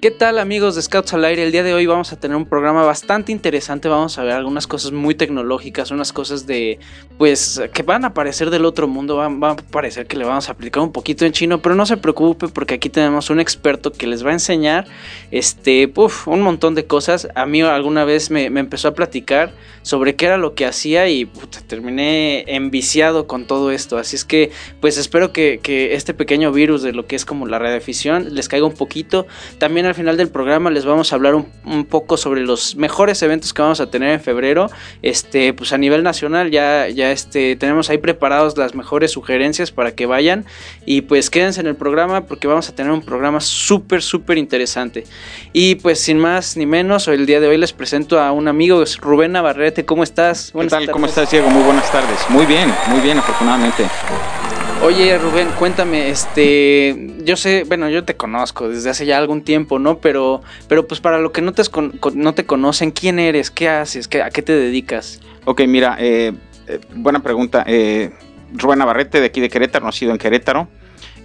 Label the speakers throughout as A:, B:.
A: ¿Qué tal amigos de Scouts al Aire? El día de hoy vamos a tener un programa bastante interesante, vamos a ver algunas cosas muy tecnológicas, unas cosas de, pues, que van a aparecer del otro mundo, van, a parecer que le vamos a aplicar un poquito en chino, pero no se preocupe porque aquí tenemos un experto que les va a enseñar, este, un montón de cosas. A mí alguna vez me, empezó a platicar sobre qué era lo que hacía y terminé enviciado con todo esto, así es que, pues, espero que, que este pequeño virus de lo que es como la radioafición les caiga un poquito. También al final del programa les vamos a hablar un, poco sobre los mejores eventos que vamos a tener en febrero. Este, pues a nivel nacional ya, ya este, tenemos ahí preparados las mejores sugerencias para que vayan. Y pues quédense en el programa porque vamos a tener un programa súper, súper interesante. Y pues sin más ni menos, el día de hoy les presento a un amigo, Rubén Navarrete. ¿Cómo estás?
B: Buenas ¿Qué tal? ¿Cómo estás, Diego? Muy buenas tardes. Muy bien, muy bien, afortunadamente.
A: Oye, Rubén, cuéntame, este, yo sé, bueno, yo te conozco desde hace ya algún tiempo, ¿no? Pero, pero pues para lo que no te, no te conocen, ¿quién eres? ¿Qué haces? ¿Qué, ¿A qué te dedicas?
B: Ok, mira, eh, eh, buena pregunta. Eh, Rubén Navarrete, de aquí de Querétaro, nacido en Querétaro.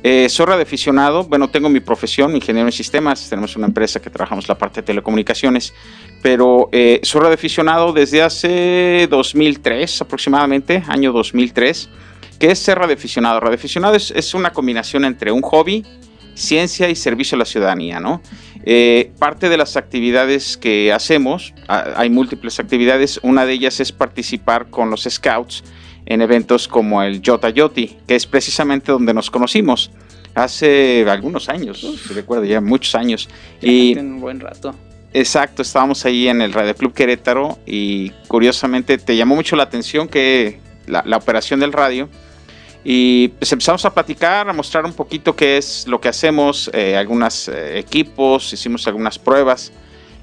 B: Eh, soy radioaficionado, bueno, tengo mi profesión, ingeniero en sistemas, tenemos una empresa que trabajamos la parte de telecomunicaciones, pero eh, soy radioaficionado desde hace 2003 aproximadamente, año 2003. ¿Qué es ser radioaficionado? Radioaficionado es, es una combinación entre un hobby, ciencia y servicio a la ciudadanía, ¿no? Eh, parte de las actividades que hacemos, hay múltiples actividades, una de ellas es participar con los scouts en eventos como el Yota Yoti, que es precisamente donde nos conocimos hace algunos años, se recuerdo ya muchos años.
A: y un buen rato.
B: Exacto, estábamos ahí en el Radio Club Querétaro y curiosamente te llamó mucho la atención que la operación del radio y pues empezamos a platicar, a mostrar un poquito qué es lo que hacemos, eh, algunos eh, equipos, hicimos algunas pruebas.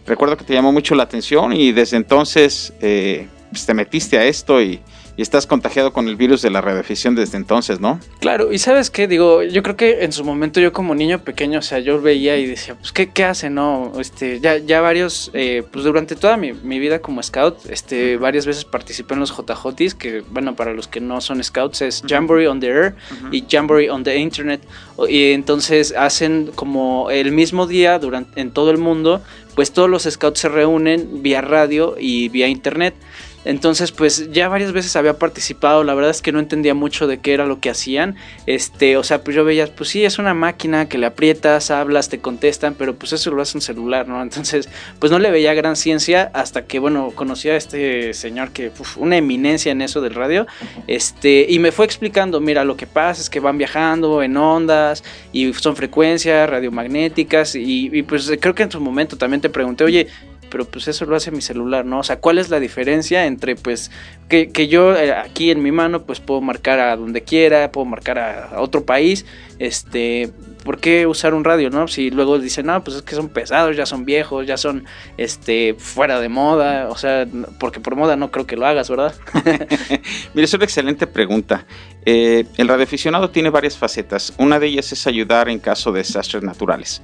B: Recuerdo que te llamó mucho la atención y desde entonces eh, pues te metiste a esto y y estás contagiado con el virus de la radioafición desde entonces, ¿no?
A: Claro, y sabes qué, digo, yo creo que en su momento yo como niño pequeño, o sea, yo veía y decía, pues, ¿qué, qué hace, no? Este, ya, ya varios, eh, pues durante toda mi, vida como scout, este, varias veces participé en los JJs, que, bueno, para los que no son scouts es Jamboree on the Air y Jamboree on the Internet, y entonces hacen como el mismo día durante, en todo el mundo, pues todos los scouts se reúnen vía radio y vía internet. Entonces, pues ya varias veces había participado, la verdad es que no entendía mucho de qué era lo que hacían. Este, o sea, pues yo veía, pues sí, es una máquina que le aprietas, hablas, te contestan, pero pues eso lo hace un celular, ¿no? Entonces, pues no le veía gran ciencia hasta que, bueno, conocí a este señor que, uf, una eminencia en eso del radio, este, y me fue explicando, mira, lo que pasa es que van viajando en ondas y son frecuencias radiomagnéticas y, y pues creo que en su momento también te pregunté, oye, pero pues eso lo hace mi celular, ¿no? O sea, ¿cuál es la diferencia entre pues que, yo eh, aquí en mi mano pues puedo marcar a donde quiera, puedo marcar a, otro país, este, ¿por qué usar un radio, no? Si luego dicen, no, pues es que son pesados, ya son viejos, ya son, este, fuera de moda, o sea, porque por moda no creo que lo hagas, ¿verdad?
B: Mira, es una excelente pregunta. Eh, el radioaficionado tiene varias facetas. Una de ellas es ayudar en caso de desastres naturales.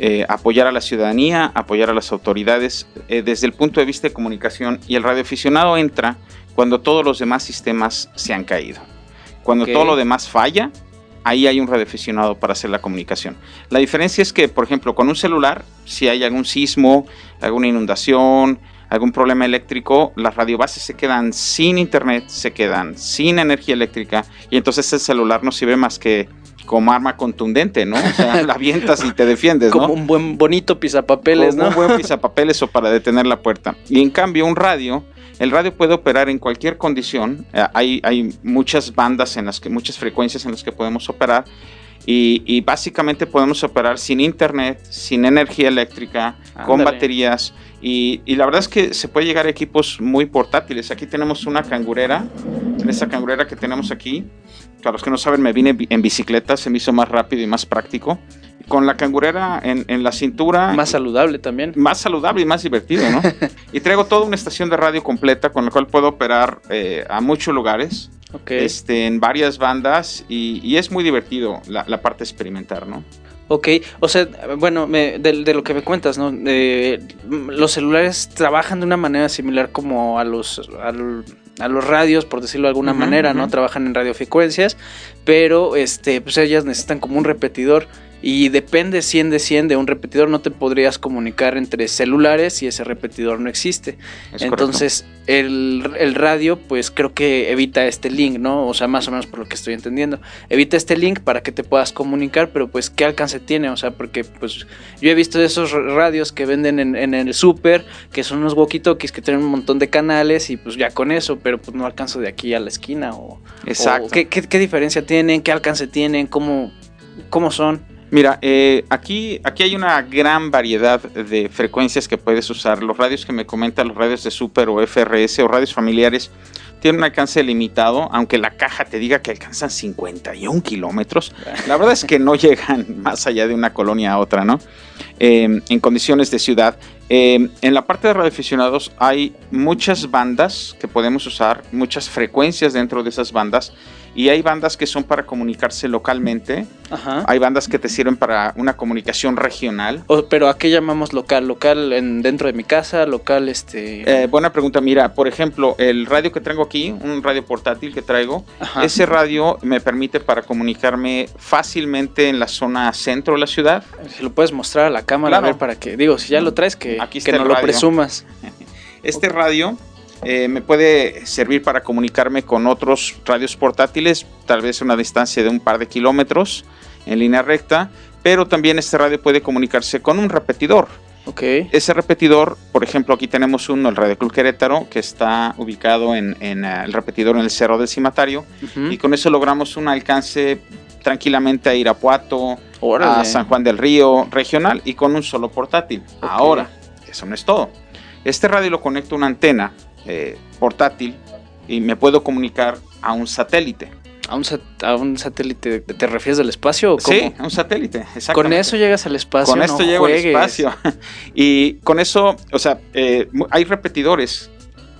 B: Eh, apoyar a la ciudadanía, apoyar a las autoridades eh, desde el punto de vista de comunicación y el radioaficionado entra cuando todos los demás sistemas se han caído. Cuando todo lo demás falla, ahí hay un radioaficionado para hacer la comunicación. La diferencia es que, por ejemplo, con un celular, si hay algún sismo, alguna inundación, algún problema eléctrico, las radiobases se quedan sin internet, se quedan sin energía eléctrica y entonces el celular no sirve más que como arma contundente, ¿no? O sea, la avientas y te defiendes,
A: ¿no? Como un buen bonito pisapapeles, ¿no?
B: Un buen pisapapeles o para detener la puerta. Y en cambio, un radio, el radio puede operar en cualquier condición. Eh, hay, hay muchas bandas en las que, muchas frecuencias en las que podemos operar. Y, básicamente podemos operar sin internet, sin energía eléctrica, con baterías. Y, y, la verdad es que se puede llegar a equipos muy portátiles. Aquí tenemos una cangurera. En esta cangurera que tenemos aquí, para los que no saben, me vine en bicicleta, se me hizo más rápido y más práctico. con la cangurera en, en la cintura.
A: Más saludable también.
B: Más saludable y más divertido, ¿no? y traigo toda una estación de radio completa con la cual puedo operar eh, a muchos lugares.
A: Ok.
B: Este, en varias bandas y, y es muy divertido la, la parte de experimentar, ¿no?
A: Ok, o sea, bueno, me- de, de lo que me cuentas, ¿no? Eh, los celulares trabajan de una manera similar como a los, al- a los radios, por decirlo de alguna manera, ¿no? Trabajan en radiofrecuencias, pero este, pues ellas necesitan como un repetidor y depende 100 de 100 de un repetidor, no te podrías comunicar entre celulares y ese repetidor no existe.
B: Es
A: Entonces, el, el radio, pues creo que evita este link, ¿no? O sea, más o menos por lo que estoy entendiendo. Evita este link para que te puedas comunicar, pero pues, ¿qué alcance tiene? O sea, porque pues yo he visto esos radios que venden en, en el súper, que son unos walkie-talkies que tienen un montón de canales y pues ya con eso, pero pues no alcanzo de aquí a la esquina. O,
B: Exacto.
A: o ¿qué, qué, qué diferencia tienen? ¿Qué alcance tienen? ¿Cómo, cómo son?
B: Mira, eh, aquí, aquí hay una gran variedad de frecuencias que puedes usar. Los radios que me comentan, los radios de Super o FRS o radios familiares, tienen un alcance limitado, aunque la caja te diga que alcanzan 51 kilómetros. La verdad es que no llegan más allá de una colonia a otra, ¿no? Eh, en condiciones de ciudad. Eh, en la parte de radioaficionados hay muchas bandas que podemos usar, muchas frecuencias dentro de esas bandas. Y hay bandas que son para comunicarse localmente,
A: Ajá.
B: hay bandas que te sirven para una comunicación regional.
A: Pero ¿a qué llamamos local? ¿Local en, dentro de mi casa? ¿Local este...?
B: Eh, buena pregunta. Mira, por ejemplo, el radio que traigo aquí, un radio portátil que traigo,
A: Ajá.
B: ese radio me permite para comunicarme fácilmente en la zona centro de la ciudad.
A: Si lo puedes mostrar a la cámara,
B: Claro.
A: a ver para que, digo, si ya lo traes, que,
B: Aquí
A: que no lo presumas.
B: Este radio eh, me puede servir para comunicarme con otros radios portátiles, tal vez a una distancia de un par de kilómetros en línea recta, pero también este radio puede comunicarse con un repetidor.
A: Ok.
B: Ese repetidor, por ejemplo, aquí tenemos uno, el Radio Club Querétaro, que está ubicado en, en, eh, el repetidor en el Cerro del Cimatario, y con eso logramos un alcance tranquilamente a Irapuato,
A: Órale.
B: a San Juan del Río, regional, y con un solo portátil. Ahora, eso no es todo. Este radio lo conecto a una antena eh, portátil y me puedo comunicar a un satélite.
A: ¿A un, sat- a un satélite te refieres del espacio o cómo?
B: Sí, a un satélite,
A: Con
B: exactamente.
A: eso llegas al espacio.
B: Con
A: no
B: esto llego al espacio. Y con eso, o sea, eh, hay repetidores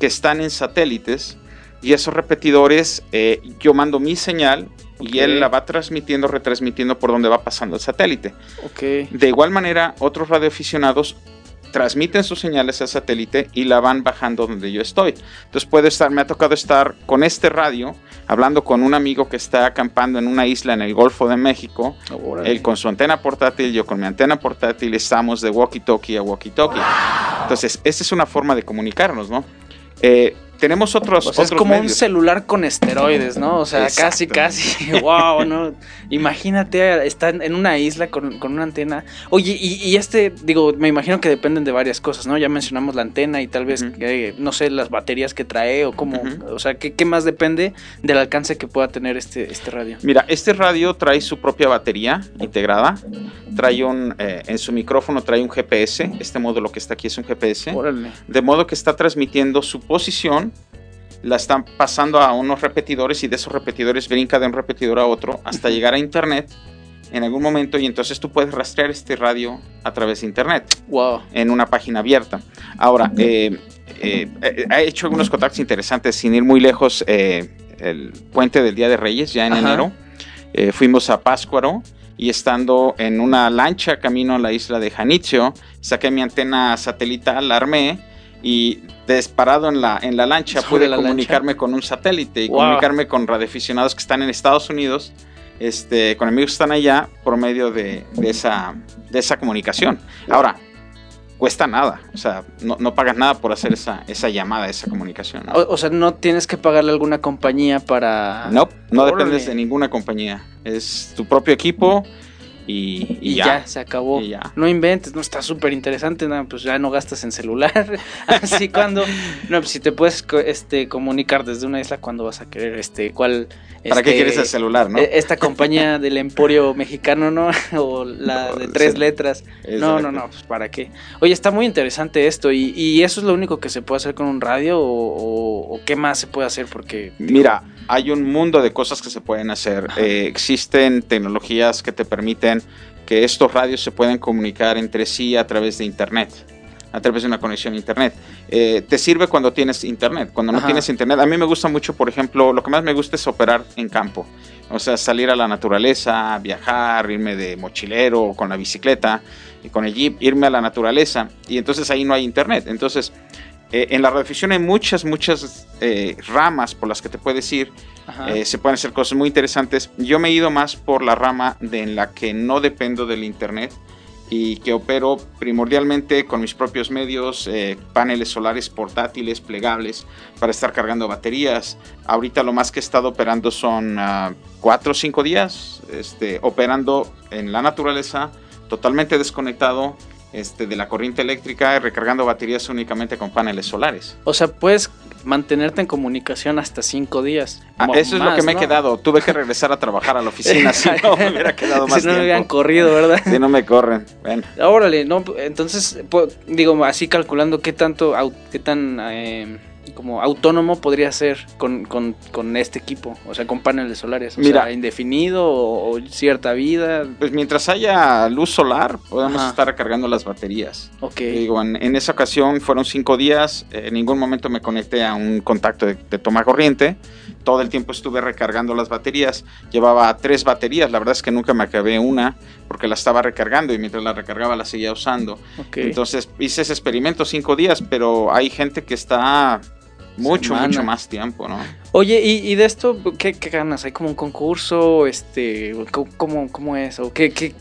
B: que están en satélites y esos repetidores, eh, yo mando mi señal y él la va transmitiendo, retransmitiendo por donde va pasando el satélite. De igual manera, otros radioaficionados transmiten sus señales al satélite y la van bajando donde yo estoy. Entonces puedo estar, me ha tocado estar con este radio, hablando con un amigo que está acampando en una isla en el Golfo de México,
A: Órale.
B: él con su antena portátil, yo con mi antena portátil, estamos de walkie-talkie a walkie-talkie. Entonces, esa es una forma de comunicarnos, ¿no? Eh, tenemos otros,
A: O sea, es
B: otros
A: como un celular con esteroides, ¿no? O sea, casi, casi. wow, ¿no? Imagínate, está en una isla con, con una antena. Oye, y, y este, digo, me imagino que dependen de varias cosas, ¿no? Ya mencionamos la antena y tal vez, eh, no sé, las baterías que trae o cómo. O sea, ¿qué, qué más depende del alcance que pueda tener este, este radio?
B: Mira, este radio trae su propia batería integrada, trae un, eh, en su micrófono trae un GPS, este módulo que está aquí es un GPS,
A: Órale.
B: de modo que está transmitiendo su posición, la están pasando a unos repetidores y de esos repetidores brinca de un repetidor a otro hasta llegar a internet en algún momento y entonces tú puedes rastrear este radio a través de internet
A: Wow.
B: en una página abierta. Ahora, eh, eh, eh, ha hecho algunos contactos interesantes sin ir muy lejos. eh, el puente del Día de Reyes, ya en
A: Ajá.
B: enero, eh, fuimos a Páscuaro y estando en una lancha camino a la isla de Janitzio, saqué mi antena satelital, la armé y disparado en la, en la lancha
A: Sobre
B: pude
A: la
B: comunicarme con un satélite y
A: Wow.
B: comunicarme con radioaficionados que están en Estados Unidos. Este, con amigos que están allá por medio de, de esa, de esa comunicación. Ahora, cuesta nada, o sea, no, no pagas nada por hacer esa, esa llamada, esa comunicación. ¿no?
A: O, o sea, no tienes que pagarle a alguna compañía para.
B: No, no
A: Órale.
B: dependes de ninguna compañía. Es tu propio equipo y, y
A: Y
B: ya.
A: ya. se acabó.
B: Y ya.
A: No inventes, no está súper interesante, no, pues ya no gastas en celular. Así cuando, no, pues si te puedes este, comunicar desde una isla, cuando vas a querer, este, cuál.
B: ¿Para qué
A: este,
B: quieres el celular, no?
A: eh, Esta compañía del emporio mexicano, ¿no? O la de tres
B: Sí.
A: letras. No, no, no, pues para qué. Oye, está muy interesante esto. ¿Y, y eso es lo único que se puede hacer con un radio? ¿O, o- o qué más se puede hacer? Porque.
B: Mira, hay un mundo de cosas que se pueden hacer. Eh, existen tecnologías que te permiten que estos radios se pueden comunicar entre sí a través de Internet a través de una conexión a internet. Eh, te sirve cuando tienes internet. Cuando no
A: Ajá.
B: tienes internet, a mí me gusta mucho, por ejemplo, lo que más me gusta es operar en campo. O sea, salir a la naturaleza, viajar, irme de mochilero con la bicicleta y con el jeep, irme a la naturaleza. Y entonces ahí no hay internet. Entonces, eh, en la radiodifusión hay muchas, muchas eh, ramas por las que te puedes ir. Eh, se pueden hacer cosas muy interesantes. Yo me he ido más por la rama de en la que no dependo del internet y que opero primordialmente con mis propios medios, eh, paneles solares portátiles, plegables, para estar cargando baterías. Ahorita lo más que he estado operando son ah, cuatro o cinco días, este, operando en la naturaleza, totalmente desconectado este, de la corriente eléctrica recargando baterías únicamente con paneles solares.
A: O sea, puedes mantenerte en comunicación hasta cinco días.
B: Ah, eso es lo que me he
A: ¿no?
B: quedado. Tuve que regresar a trabajar a la oficina, si no me hubiera quedado más
A: si no me hubieran corrido, ¿verdad?
B: Si no me corren. Bueno.
A: Órale, no, entonces, po- digo, así calculando qué tanto, qué tan eh, como autónomo podría ser con, con, con este equipo, o sea, con paneles solares, o
B: Mira.
A: sea, indefinido o, o cierta vida,
B: Pues mientras haya luz solar, podemos
A: Ajá.
B: estar recargando las baterías.
A: ok,
B: Digo, en, en esa ocasión fueron cinco días, eh, en ningún momento me conecté a un contacto de, de toma corriente, todo el tiempo estuve recargando las baterías, llevaba tres baterías, la verdad es que nunca me acabé una porque la estaba recargando y mientras la recargaba la seguía usando.
A: ok.
B: Entonces hice ese experimento cinco días, pero hay gente que está mucho,
A: Semana.
B: mucho más tiempo, ¿no?
A: Oye, ¿y, y de esto ¿qué, qué ganas? ¿Hay como un concurso? Este, ¿cómo, cómo, es? ¿O qué, qué?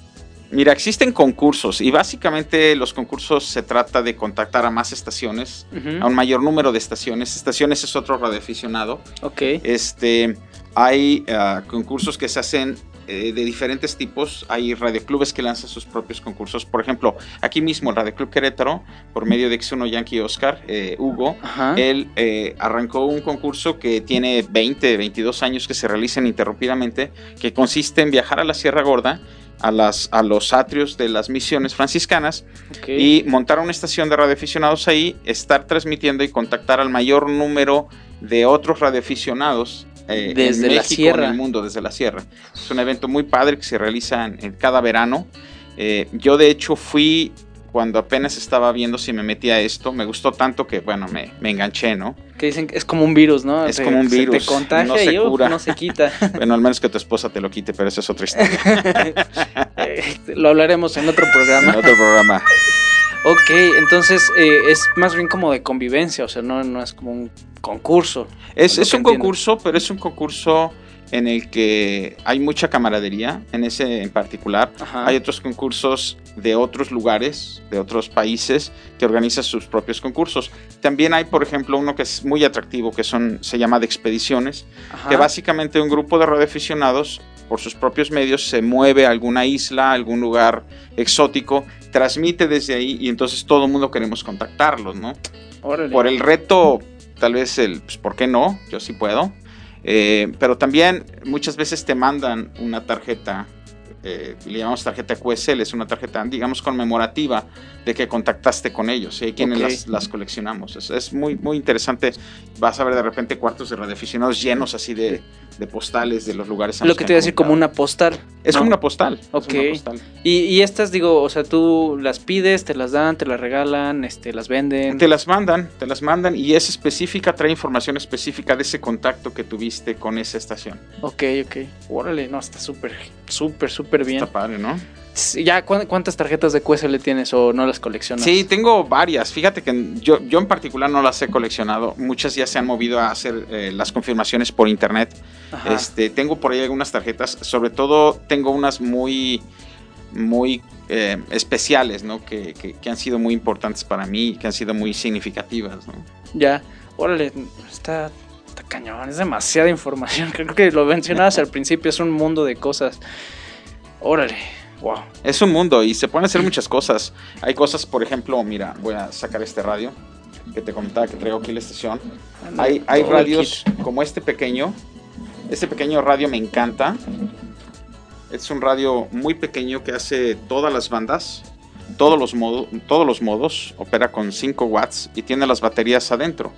B: Mira, existen concursos y básicamente los concursos se trata de contactar a más estaciones, a un mayor número de estaciones. Estaciones es otro radioaficionado.
A: Ok,
B: Este, hay ah, concursos que se hacen eh, de diferentes tipos. Hay radioclubes que lanzan sus propios concursos. Por ejemplo, aquí mismo el Radio Querétaro, por medio de Exuno Yankee Oscar, eh, Hugo,
A: ajá,
B: él eh, arrancó un concurso que tiene 20, 22 años que se realiza ininterrumpidamente, que consiste en viajar a la Sierra Gorda, a, las, a los atrios de las misiones franciscanas y montar una estación de radioaficionados ahí, estar transmitiendo y contactar al mayor número de otros radioaficionados. Eh,
A: Desde
B: en
A: la
B: México,
A: sierra.
B: en el mundo, desde la sierra. Es un evento muy padre que se realiza en, en cada verano. Eh, yo de hecho fui cuando apenas estaba viendo si me metía a esto, me gustó tanto que bueno, me, me enganché, ¿no?
A: Que dicen que es como un virus, ¿no?
B: Es como un
A: se
B: virus,
A: Te contagia
B: no se
A: y uf,
B: cura.
A: no se quita.
B: Bueno, al menos que tu esposa te lo quite, pero eso es otra historia.
A: Eh, Lo hablaremos en otro
B: en
A: programa.
B: otro programa.
A: Ok, entonces eh, es más bien como de convivencia, o sea, no, no es como un concurso.
B: Es, un
A: entiendo.
B: concurso, pero es un concurso en el que hay mucha camaradería, en ese en particular.
A: Ajá.
B: Hay otros concursos de otros lugares, de otros países, que organizan sus propios concursos. También hay, por ejemplo, uno que es muy atractivo, que son, se llama de expediciones,
A: Ajá.
B: que básicamente un grupo de radioaficionados, por sus propios medios, se mueve a alguna isla, a algún lugar exótico, transmite desde ahí y entonces todo el mundo queremos contactarlos, ¿no?
A: Órale.
B: Por el reto, tal vez el, pues, ¿por qué no? Yo sí puedo. Eh, pero también muchas veces te mandan una tarjeta, eh, le llamamos tarjeta QSL, es una tarjeta, digamos, conmemorativa de que contactaste con ellos. Y hay quienes
A: Ok.
B: las, las coleccionamos. Es, es muy, muy interesante. Vas a ver de repente cuartos de radioaficionados llenos así de, de postales de los lugares. a
A: Lo
B: los
A: que te iba a decir como una postal.
B: Es
A: ¿no?
B: como una postal.
A: Ok.
B: una postal.
A: Y, y estas, digo, o sea, tú las pides, te las dan, te las regalan, este, las venden.
B: Te las mandan, te las mandan y es específica, trae información específica de ese contacto que tuviste con esa estación.
A: Ok, ok. Órale, no, está súper, súper, súper bien.
B: Está padre, ¿no?
A: Sí, ¿Ya ¿cuán- cuántas tarjetas de QSL tienes o no las coleccionas?
B: Sí, tengo varias. Fíjate que yo, yo en particular no las he coleccionado. Muchas ya se han movido a hacer eh, las confirmaciones por internet.
A: Ajá.
B: Este, tengo por ahí algunas tarjetas. Sobre todo tengo unas muy, muy eh, especiales, ¿no? Que, que- que han sido muy importantes para mí, que han sido muy significativas, ¿no?
A: Ya, órale, está, está cañón, es demasiada información. Creo que lo mencionabas al principio, es un mundo de cosas. Órale, wow.
B: Es un mundo y se pueden hacer muchas cosas. Hay cosas, por ejemplo, mira, voy a sacar este radio que te comentaba que traigo aquí la estación. Hay, radios como este pequeño. Este pequeño radio me encanta. Es un radio muy pequeño que hace todas las bandas, todos los, modos, todos los modos. Opera con 5 watts y tiene las baterías adentro.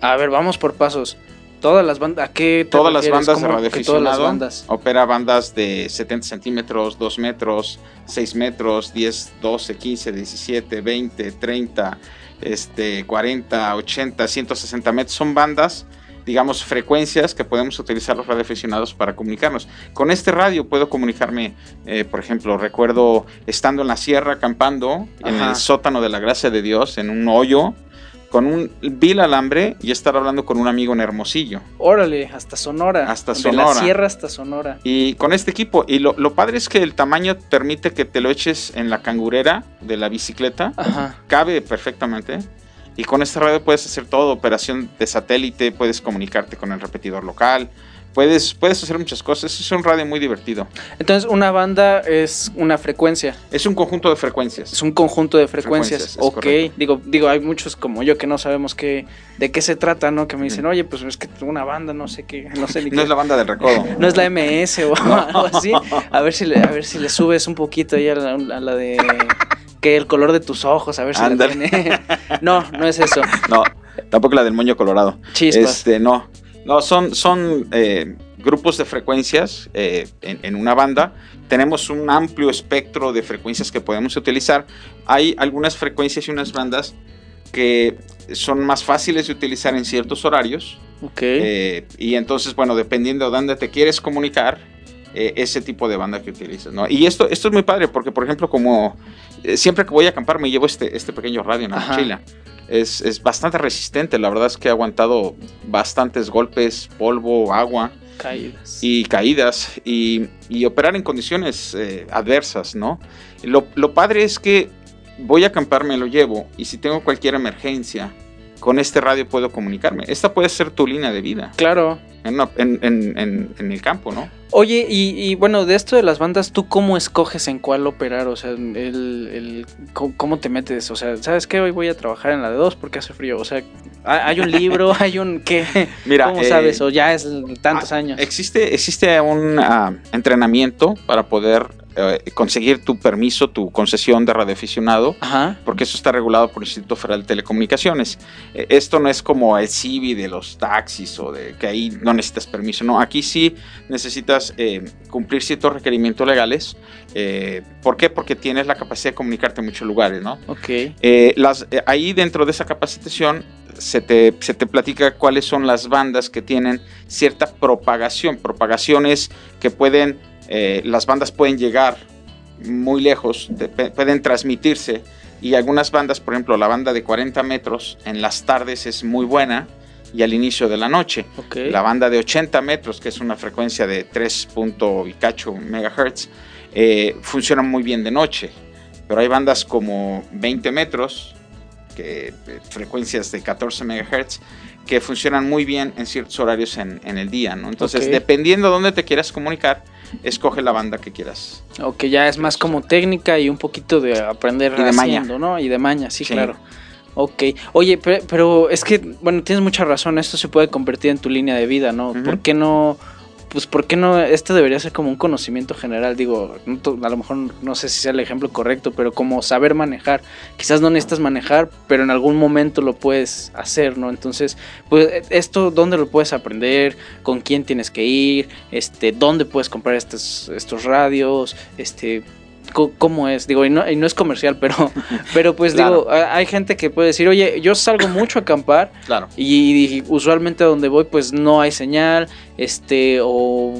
A: A ver, vamos por pasos. Todas las bandas, ¿a qué te
B: Todas las
A: refieres?
B: bandas de
A: ¿Cómo que todas las
B: radioaficionado.
A: bandas?
B: Opera bandas de 70 centímetros, 2 metros, 6 metros, 10, 12, 15, 17, 20, 30, este, 40, 80, 160 metros. Son bandas, digamos, frecuencias que podemos utilizar los radioaficionados para comunicarnos. Con este radio puedo comunicarme, eh, por ejemplo, recuerdo estando en la sierra acampando, en
A: Ajá.
B: el sótano de la gracia de Dios, en un hoyo, con un vil alambre y estar hablando con un amigo en Hermosillo.
A: Órale, hasta Sonora.
B: Hasta
A: De
B: Sonora.
A: la sierra hasta Sonora.
B: Y con este equipo, y lo, lo padre es que el tamaño permite que te lo eches en la cangurera de la bicicleta,
A: Ajá.
B: cabe perfectamente. Y con esta radio puedes hacer todo, operación de satélite, puedes comunicarte con el repetidor local, puedes, puedes hacer muchas cosas. Es un radio muy divertido.
A: Entonces, una banda es una frecuencia.
B: Es un conjunto de frecuencias.
A: Es un conjunto de frecuencias.
B: Frecuencias,
A: ok.
B: correcto.
A: Digo, digo, hay muchos como yo que no sabemos qué, de qué se trata, ¿no? Que me dicen, oye, pues es que una banda, no sé qué, no sé ni
B: No
A: qué.
B: es la banda del recodo.
A: No es la MS o algo así. A ver si le, a ver si le subes un poquito ahí a la, a la de que el color de tus ojos, a ver si la tiene. No, no es eso.
B: No, tampoco la del moño colorado.
A: Chispas.
B: Este, no. No, son, son eh, grupos de frecuencias eh, en, en una banda. Tenemos un amplio espectro de frecuencias que podemos utilizar. Hay algunas frecuencias y unas bandas que son más fáciles de utilizar en ciertos horarios.
A: Ok.
B: eh, y entonces, bueno, dependiendo de dónde te quieres comunicar, ese tipo de banda que utilizas, ¿no? Y esto, esto es muy padre porque, por ejemplo, como siempre que voy a acampar me llevo este, este pequeño radio en la
A: Ajá.
B: mochila. Es, es bastante resistente, la verdad es que ha aguantado bastantes golpes, polvo, agua
A: Caídas.
B: y caídas y, y operar en condiciones eh, adversas, ¿no? Lo, lo padre es que voy a acampar, me lo llevo y si tengo cualquier emergencia, con este radio puedo comunicarme. Esta puede ser tu línea de vida
A: Claro.
B: En, una- en- en- en- en el campo, ¿no?
A: Oye, y, y bueno, de esto de las bandas, ¿tú cómo escoges en cuál operar? O sea, el, el- ¿cómo, te metes? O sea, ¿sabes qué? Hoy voy a trabajar en la de dos porque hace frío. O sea, ¿hay un libro? ¿Hay un qué?
B: Mira,
A: ¿Cómo
B: eh,
A: sabes? ¿O ya es tantos
B: ah,
A: años?
B: Existe, existe un ah, entrenamiento para poder eh, conseguir tu permiso, tu concesión de radioaficionado,
A: Ajá.
B: porque eso está regulado por el Instituto Federal de Telecomunicaciones. Eh, esto no es como el CIVI de los taxis o de que ahí no necesitas permiso, no, aquí sí necesitas eh, cumplir ciertos requerimientos legales. ¿Por qué? Porque tienes la capacidad de comunicarte en muchos lugares, ¿no?
A: Ok.
B: Las, ahí dentro de esa capacitación se te, se te platica cuáles son las bandas que tienen cierta propagación. Propagaciones que pueden, eh, las bandas pueden llegar muy lejos, pueden transmitirse. Y algunas bandas, por ejemplo, la banda de 40 metros en las tardes es muy buena y al inicio de la noche. La banda de 80 metros, que es una frecuencia de 3. punto y cacho megahertz, eh, funciona muy bien de noche. Pero hay bandas como 20 metros, que, eh, frecuencias de 14 megahertz, que funcionan muy bien en ciertos horarios en, en el día. ¿no? Entonces, dependiendo de dónde te quieras comunicar, escoge la banda que quieras.
A: Ok, ya es más como técnica y un poquito de aprender
B: Y de maña.
A: haciendo, ¿no? Y de maña, sí,
B: Sí.
A: claro. Ok, oye, pe- pero, es que, bueno, tienes mucha razón, esto se puede convertir en tu línea de vida, ¿no? ¿Por qué no, pues, por qué no, esto debería ser como un conocimiento general, digo, a lo mejor no sé si sea el ejemplo correcto, pero como saber manejar, quizás no necesitas manejar, pero en algún momento lo puedes hacer, ¿no? Entonces, pues, esto, ¿dónde lo puedes aprender? ¿Con quién tienes que ir? Este, ¿dónde puedes comprar estos, estos radios? Este, ¿Cómo es? Digo, y no, y no es comercial, pero, pero pues
B: Claro.
A: digo, hay gente que puede decir, oye, yo salgo mucho a acampar
B: Claro.
A: y, usualmente a donde voy pues no hay señal, este, o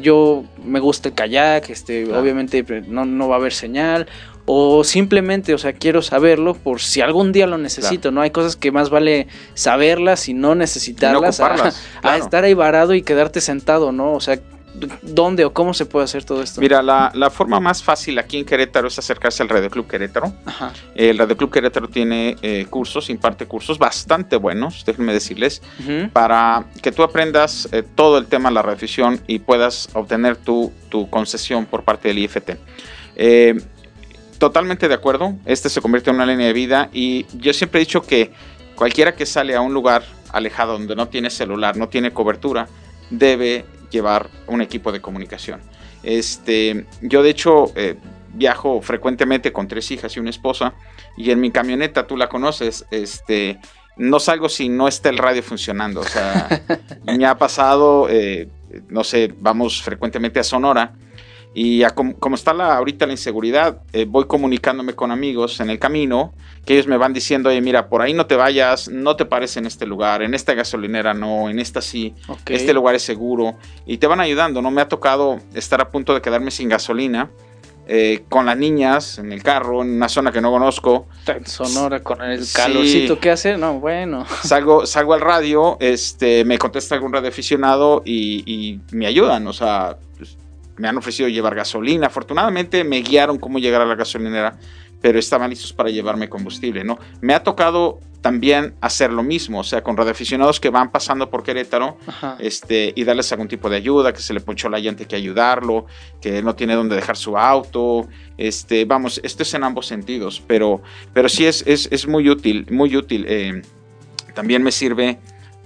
A: yo me gusta el kayak, este,
B: Claro.
A: obviamente pues, no, no va a haber señal, o simplemente, o sea, quiero saberlo por si algún día lo necesito, ¿no? Hay cosas que más vale saberlas y no necesitarlas, a-
B: ocuparlas,
A: a,
B: claro.
A: estar ahí varado y quedarte sentado, ¿no? O sea, ¿dónde o cómo se puede hacer todo esto?
B: Mira, la, la forma más fácil aquí en Querétaro es acercarse al Radio Club Querétaro.
A: Ajá.
B: El Radio Club Querétaro tiene eh, cursos, imparte cursos bastante buenos, déjenme decirles, para que tú aprendas eh, todo el tema de la radiodifusión y puedas obtener tu, tu concesión por parte del IFT. Eh, totalmente de acuerdo, este se convierte en una línea de vida y yo siempre he dicho que cualquiera que sale a un lugar alejado donde no tiene celular, no tiene cobertura, debe llevar un equipo de comunicación. Este, yo de hecho eh, viajo frecuentemente con tres hijas y una esposa y en mi camioneta, tú la conoces, este, no salgo si no está el radio funcionando. O sea, me ha pasado, eh, no sé, vamos frecuentemente a Sonora y como, está la, ahorita la inseguridad, eh, voy comunicándome con amigos en el camino, que ellos me van diciendo, oye, mira, por ahí no te vayas, no te pares en este lugar, en esta gasolinera no, en esta sí, este lugar es seguro, y te van ayudando, ¿no? Me ha tocado estar a punto de quedarme sin gasolina. Eh, con las niñas en el carro, en una zona que no conozco.
A: En Sonora, con el calorcito que hace, no, bueno.
B: Salgo, salgo al radio, este, me contesta algún radioaficionado y, y me ayudan, o sea, pues, me han ofrecido llevar gasolina. Afortunadamente me guiaron cómo llegar a la gasolinera, pero estaban listos para llevarme combustible, ¿no? Me ha tocado también hacer lo mismo, o sea, con radioaficionados que van pasando por Querétaro este, y darles algún tipo de ayuda, que se le ponchó la llanta, que ayudarlo, que no tiene dónde dejar su auto. Este, vamos, esto es en ambos sentidos, pero, pero sí es, es, muy útil, muy útil. Eh, también me sirve,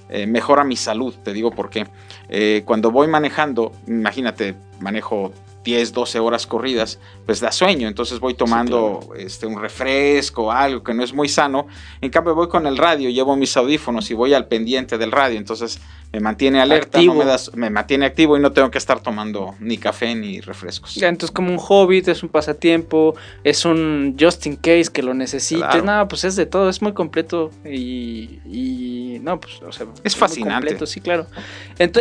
B: eh, mejora mi salud, te digo por qué. Eh, cuando voy manejando, imagínate, manejo 10, 12 horas corridas, pues da sueño. Entonces voy tomando este, un refresco, algo que no es muy sano. En cambio, voy con el radio, llevo mis audífonos y voy al pendiente del radio. Entonces me mantiene alerta, me, me, mantiene activo y no tengo que estar tomando ni café ni refrescos.
A: Ya, entonces como un hobbit, es un pasatiempo, es un just in case que lo necesite. No, pues es de todo, es muy completo y, no, pues, o sea,
B: es, fascinante.
A: sí, claro.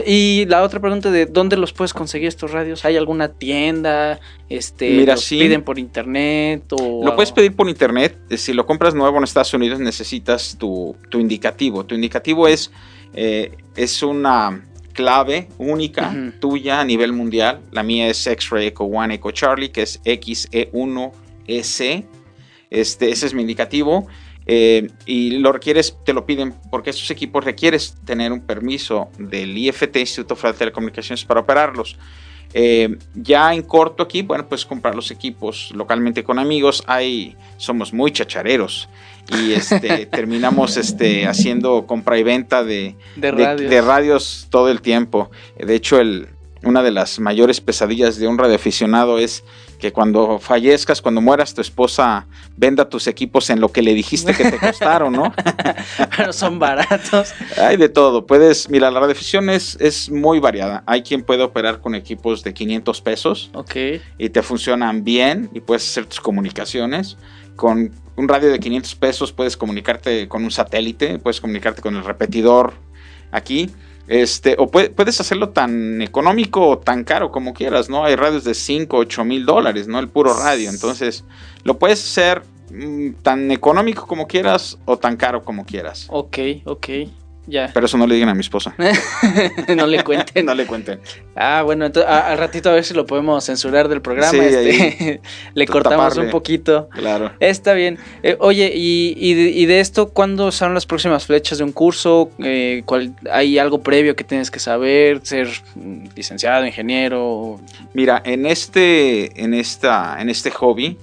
A: y la otra pregunta de dónde los puedes conseguir estos radios, ¿hay alguna tienda? Este,
B: Mira,
A: los piden por internet o
B: lo puedes pedir por internet. Si lo compras nuevo en Estados Unidos necesitas tu, tu indicativo. Tu indicativo es eh, es una clave única tuya a nivel mundial. La mía es X-Ray Echo One Echo Charlie, que es XE1EC. Este, ese es mi indicativo. Eh, y lo requieres, te lo piden porque estos equipos requieres tener un permiso del IFT, Instituto Federal de Telecomunicaciones, para operarlos. Eh, ya en corto aquí, bueno, pues comprar los equipos localmente con amigos. Hay, somos muy chachareros y este, terminamos este, haciendo compra y venta de, de, radios. todo el tiempo. De hecho, el, una de las mayores pesadillas de un radioaficionado es que cuando fallezcas, cuando mueras, tu esposa venda tus equipos en lo que le dijiste que te costaron, ¿no?
A: Pero son baratos.
B: Hay de todo. Puedes, mira, la radioafición es, es muy variada. Hay quien puede operar con equipos de 500 pesos.
A: Ok.
B: Y te funcionan bien y puedes hacer tus comunicaciones. Con un radio de 500 pesos puedes comunicarte con un satélite, puedes comunicarte con el repetidor aquí este, o puedes hacerlo tan económico o tan caro como quieras, ¿no? Hay radios de 5, 8 mil dólares, ¿no? El puro radio. Entonces, lo puedes hacer mm, tan económico como quieras o tan caro como quieras.
A: Ok, ok. Ya.
B: Pero eso no le digan a mi esposa.
A: no le cuenten.
B: no le cuenten.
A: Ah, bueno, entonces al ratito a ver si lo podemos censurar del programa. este, le cortamos un poquito.
B: Claro.
A: Está bien. Eh, oye, y, de, esto, ¿cuándo son las próximas flechas de un curso? Eh, ¿Hay algo previo que tienes que saber? ¿Ser licenciado, ingeniero?
B: Mira, en este, en esta, en este hobby,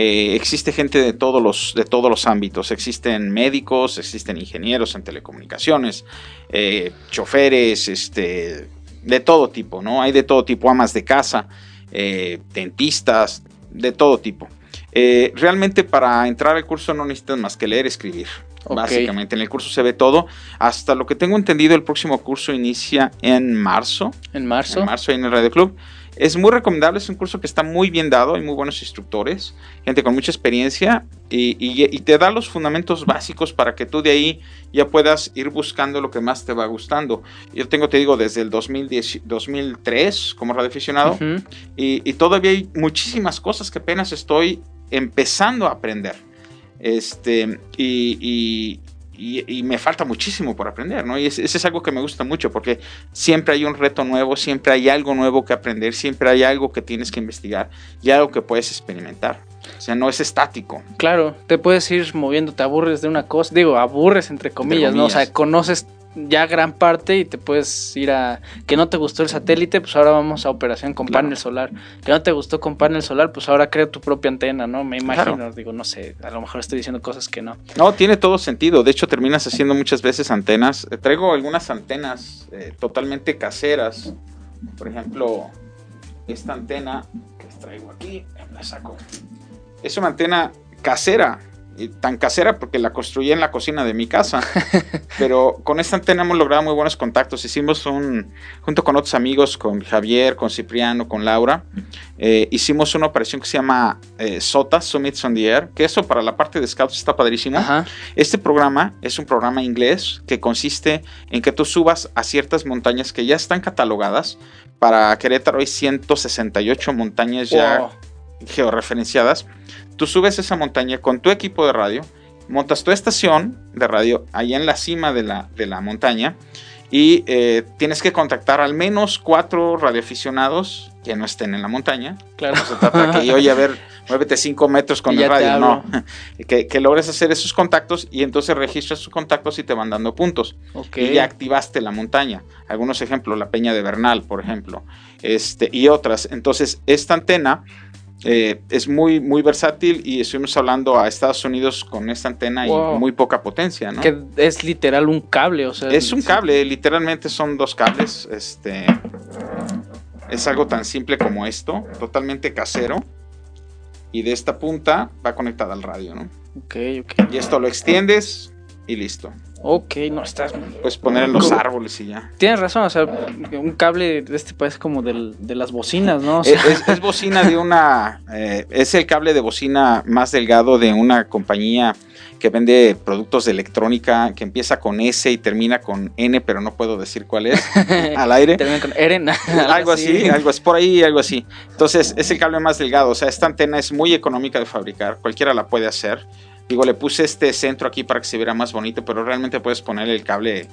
B: eh, existe gente de todos, los, de todos los ámbitos. Existen médicos, existen ingenieros en telecomunicaciones, eh, choferes, este, de todo tipo, ¿no? Hay de todo tipo, amas de casa, eh, dentistas, de todo tipo. realmente para entrar al curso no necesitas más que leer, escribir. Básicamente, en el curso se ve todo. Hasta lo que tengo entendido, el próximo curso inicia en marzo.
A: En marzo.
B: En marzo en el Radio Club. Es muy recomendable, es un curso que está muy bien dado, hay muy buenos instructores, gente con mucha experiencia y, te da los fundamentos básicos para que tú de ahí ya puedas ir buscando lo que más te va gustando. Yo tengo, te digo, desde el 2010, 2003 como radioaficionado y, y todavía hay muchísimas cosas que apenas estoy empezando a aprender. Este, y, y, me falta muchísimo por aprender, ¿no? Y eso es algo que me gusta mucho porque siempre hay un reto nuevo, siempre hay algo nuevo que aprender, siempre hay algo que tienes que investigar y algo que puedes experimentar. O sea, no es estático.
A: Claro, te puedes ir moviendo, te aburres de una cosa, digo, aburres entre comillas, ¿no? O sea, conoces ya gran parte y te puedes ir a que no te gustó el satélite, pues ahora vamos a operación con panel solar. Que no te gustó con panel solar, pues ahora crea tu propia antena, ¿no? Me imagino, digo, no sé, a lo mejor estoy diciendo cosas que no.
B: No, tiene todo sentido. De hecho, terminas haciendo muchas veces antenas. Eh, traigo algunas antenas eh, totalmente caseras. Por ejemplo, esta antena que traigo aquí, la saco. Es una antena casera tan casera porque la construí en la cocina de mi casa. pero con esta antena hemos logrado muy buenos contactos. Hicimos un, junto con otros amigos, con Javier, con Cipriano, con Laura, eh, hicimos una operación que se llama eh, SOTA, Summits on the Air, que eso para la parte de Scouts está padrísimo.
A: Ajá.
B: Este programa es un programa inglés que consiste en que tú subas a ciertas montañas que ya están catalogadas. Para Querétaro hay 168 montañas ya
A: Wow.
B: Georreferenciadas. Tú subes esa montaña con tu equipo de radio, montas tu estación de radio ahí en la cima de la, de la montaña y eh, tienes que contactar al menos cuatro radioaficionados que no estén en la montaña.
A: Claro.
B: No se trata que, oye, a ver, muévete cinco metros con el radio, no. Que, que logres hacer esos contactos y entonces registras tus contactos y te van dando puntos.
A: Ok.
B: Y ya activaste la montaña. Algunos ejemplos, la Peña de Bernal, por ejemplo, este, y otras. Entonces, esta antena eh, es muy, muy versátil y estuvimos hablando a Estados Unidos con esta antena
A: Wow.
B: y muy poca potencia, ¿no?
A: Que es literal un cable, o sea.
B: Es un cable, literalmente son dos cables. Este es algo tan simple como esto, totalmente casero. Y de esta punta va conectada al radio, ¿no?
A: Ok, ok.
B: Y esto lo extiendes y listo.
A: Ok, no, estás.
B: Puedes poner en los árboles y ya.
A: Tienes razón, o sea, un cable de este parece como del, de las bocinas, ¿no? O
B: Es,
A: sea,
B: es- es bocina de una. eh, es el cable de bocina más delgado de una compañía que vende productos de electrónica que empieza con S y termina con N, pero no puedo decir cuál es al aire.
A: termina con Eren.
B: algo así, algo así, por ahí, algo así. Entonces, es el cable más delgado. O sea, esta antena es muy económica de fabricar, cualquiera la puede hacer. Digo, le puse este centro aquí para que se viera más bonito, pero realmente puedes poner el cable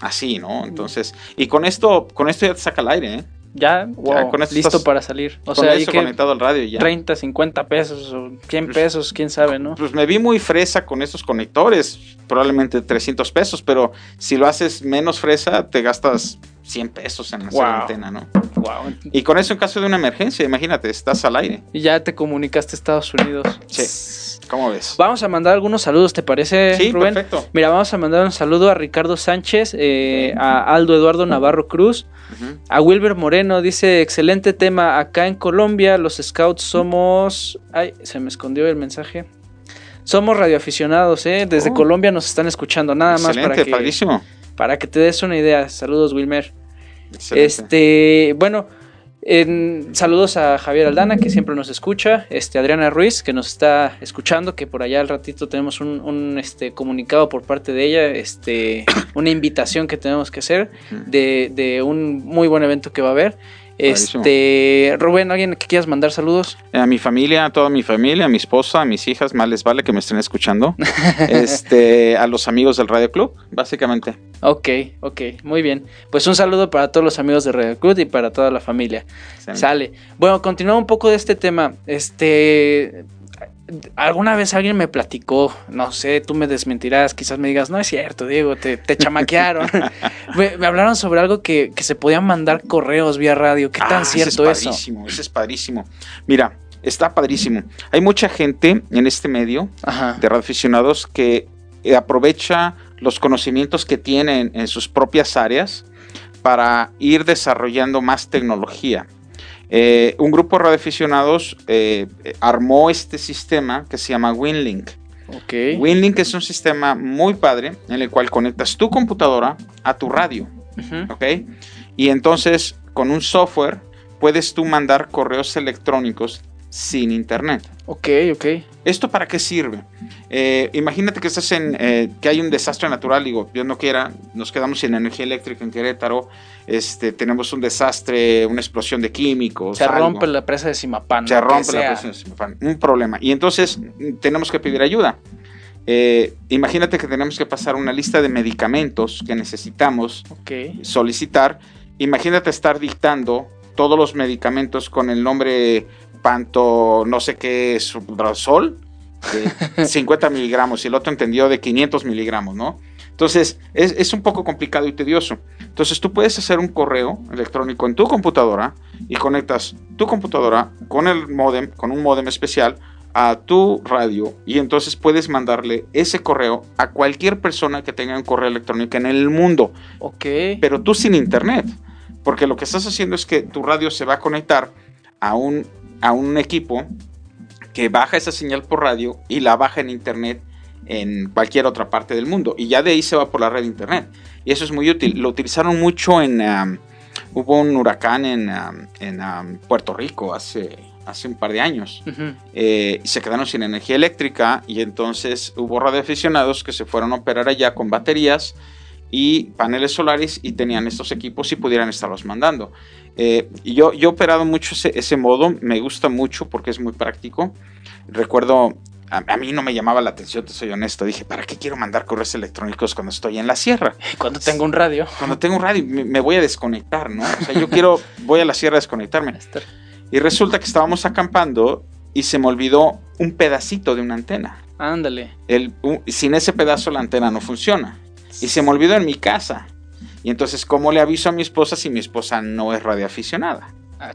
B: así, ¿no? Entonces, y con esto, con esto ya te saca el aire, ¿eh?
A: Ya, wow,
B: con esto
A: listo
B: estás-
A: para salir. O
B: con
A: sea,
B: eso conectado al radio ya.
A: 30, 50 pesos o 100 pesos, quién sabe, ¿no?
B: Pues me vi muy fresa con estos conectores, probablemente 300 pesos, pero si lo haces menos fresa, te gastas 100 pesos en
A: Wow.
B: la antena, ¿no?
A: Wow.
B: Y con eso en caso de una emergencia, imagínate, estás al aire.
A: Y ya te comunicaste a Estados Unidos.
B: Sí. ¿Cómo ves?
A: Vamos a mandar algunos saludos, ¿te parece,
B: Sí,
A: Rubén?
B: perfecto.
A: Mira, vamos a mandar un saludo a Ricardo Sánchez, eh, a Aldo Eduardo Navarro Cruz, a Wilber Moreno, dice, excelente tema, acá en Colombia los scouts somos... Ay, se me escondió el mensaje. Somos radioaficionados, ¿eh? Desde
B: Oh.
A: Colombia nos están escuchando, nada más para que,
B: padrísimo.
A: para que te des una idea. Saludos, Wilmer.
B: Excelente.
A: Este, bueno, en- saludos a Javier Aldana, que siempre nos escucha, este, Adriana Ruiz, que nos está escuchando, que por allá al ratito tenemos un, un, este, comunicado por parte de ella, este, una invitación que tenemos que hacer de, de un muy buen evento que va a haber. Este, Rubén, ¿alguien que quieras mandar saludos?
B: A mi familia, a toda mi familia, a mi esposa, a mis hijas, más les vale que me estén escuchando. este, a los amigos del Radio Club, básicamente.
A: Ok, ok, muy bien. Pues un saludo para todos los amigos de Radio Cruz y para toda la familia. Sale. Bueno, continuando un poco de este tema. Este. Alguna vez alguien me platicó, no sé, tú me desmentirás, quizás me digas, no es cierto, Diego, te, te chamaquearon. me, me hablaron sobre algo que, que se podían mandar correos vía radio. ¿Qué tan
B: Ah,
A: cierto eso?
B: es padrísimo, ese es padrísimo. Mira, está padrísimo. Hay mucha gente en este medio
A: Ajá.
B: de radioaficionados que eh, aprovecha los conocimientos que tienen en sus propias áreas para ir desarrollando más tecnología. Eh, un grupo de radioaficionados eh, armó este sistema que se llama WinLink.
A: Ok.
B: WinLink es un sistema muy padre en el cual conectas tu computadora a tu radio.
A: Ujú.
B: ¿ok? Y entonces con un software puedes tú mandar correos electrónicos sin internet.
A: Ok, ok.
B: ¿Esto para qué sirve? Eh, imagínate que estás en, eh, que hay un desastre natural, digo, Dios no quiera, nos quedamos sin energía eléctrica en Querétaro, este, tenemos un desastre, una explosión de químicos.
A: Se
B: algo.
A: rompe la presa de Simapán.
B: Se rompe la presión de Simapán, un problema. Y entonces mm, tenemos que pedir ayuda. Eh, imagínate que tenemos que pasar una lista de medicamentos que necesitamos solicitar. Imagínate estar dictando todos los medicamentos con el nombre Panto, no sé qué, Subrasol, de 50 miligramos, y el otro entendió de 500 miligramos, ¿no? Entonces, es, es un poco complicado y tedioso. Entonces, tú puedes hacer un correo electrónico en tu computadora y conectas tu computadora con el modem, con un modem especial a tu radio y entonces puedes mandarle ese correo a cualquier persona que tenga un correo electrónico en el mundo
A: Ok.
B: pero tú sin internet. Porque lo que estás haciendo es que tu radio se va a conectar a un, a un equipo que baja esa señal por radio y la baja en internet en cualquier otra parte del mundo. Y ya de ahí se va por la red de internet. Y eso es muy útil. Lo utilizaron mucho en... um, hubo un huracán en, um, en, um, Puerto Rico hace, hace un par de años. Eh, y se quedaron sin energía eléctrica y entonces hubo radioaficionados que se fueron a operar allá con baterías y paneles solares y tenían estos equipos y pudieran estarlos mandando. Eh, y yo, yo he operado mucho ese, ese modo, me gusta mucho porque es muy práctico. Recuerdo, a, a mí no me llamaba la atención, te soy honesto, dije, ¿para qué quiero mandar correos electrónicos cuando estoy en la sierra?
A: Cuando tengo un radio.
B: Cuando tengo un radio me, me voy a desconectar, ¿no? O sea, yo quiero, voy a la sierra a desconectarme. Y resulta que estábamos acampando y se me olvidó un pedacito de una antena.
A: Ándale.
B: El, sin ese pedazo la antena no funciona. Y se me olvidó en mi casa. Y entonces, ¿cómo le aviso a mi esposa si mi esposa no es radioaficionada?
A: Ah.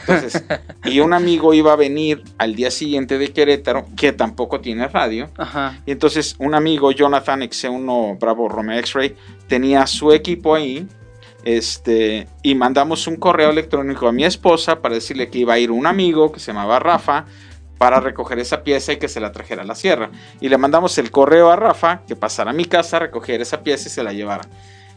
B: Entonces, y un amigo iba a venir al día siguiente de Querétaro, que tampoco tiene radio.
A: Ajá.
B: Y entonces un amigo, Jonathan XC1 Bravo Romeo X-Ray, tenía su equipo ahí. Este, y mandamos un correo electrónico a mi esposa para decirle que iba a ir un amigo que se llamaba Rafa para recoger esa pieza y que se la trajera a la sierra. Y le mandamos el correo a Rafa que pasara a mi casa, recogiera esa pieza y se la llevara.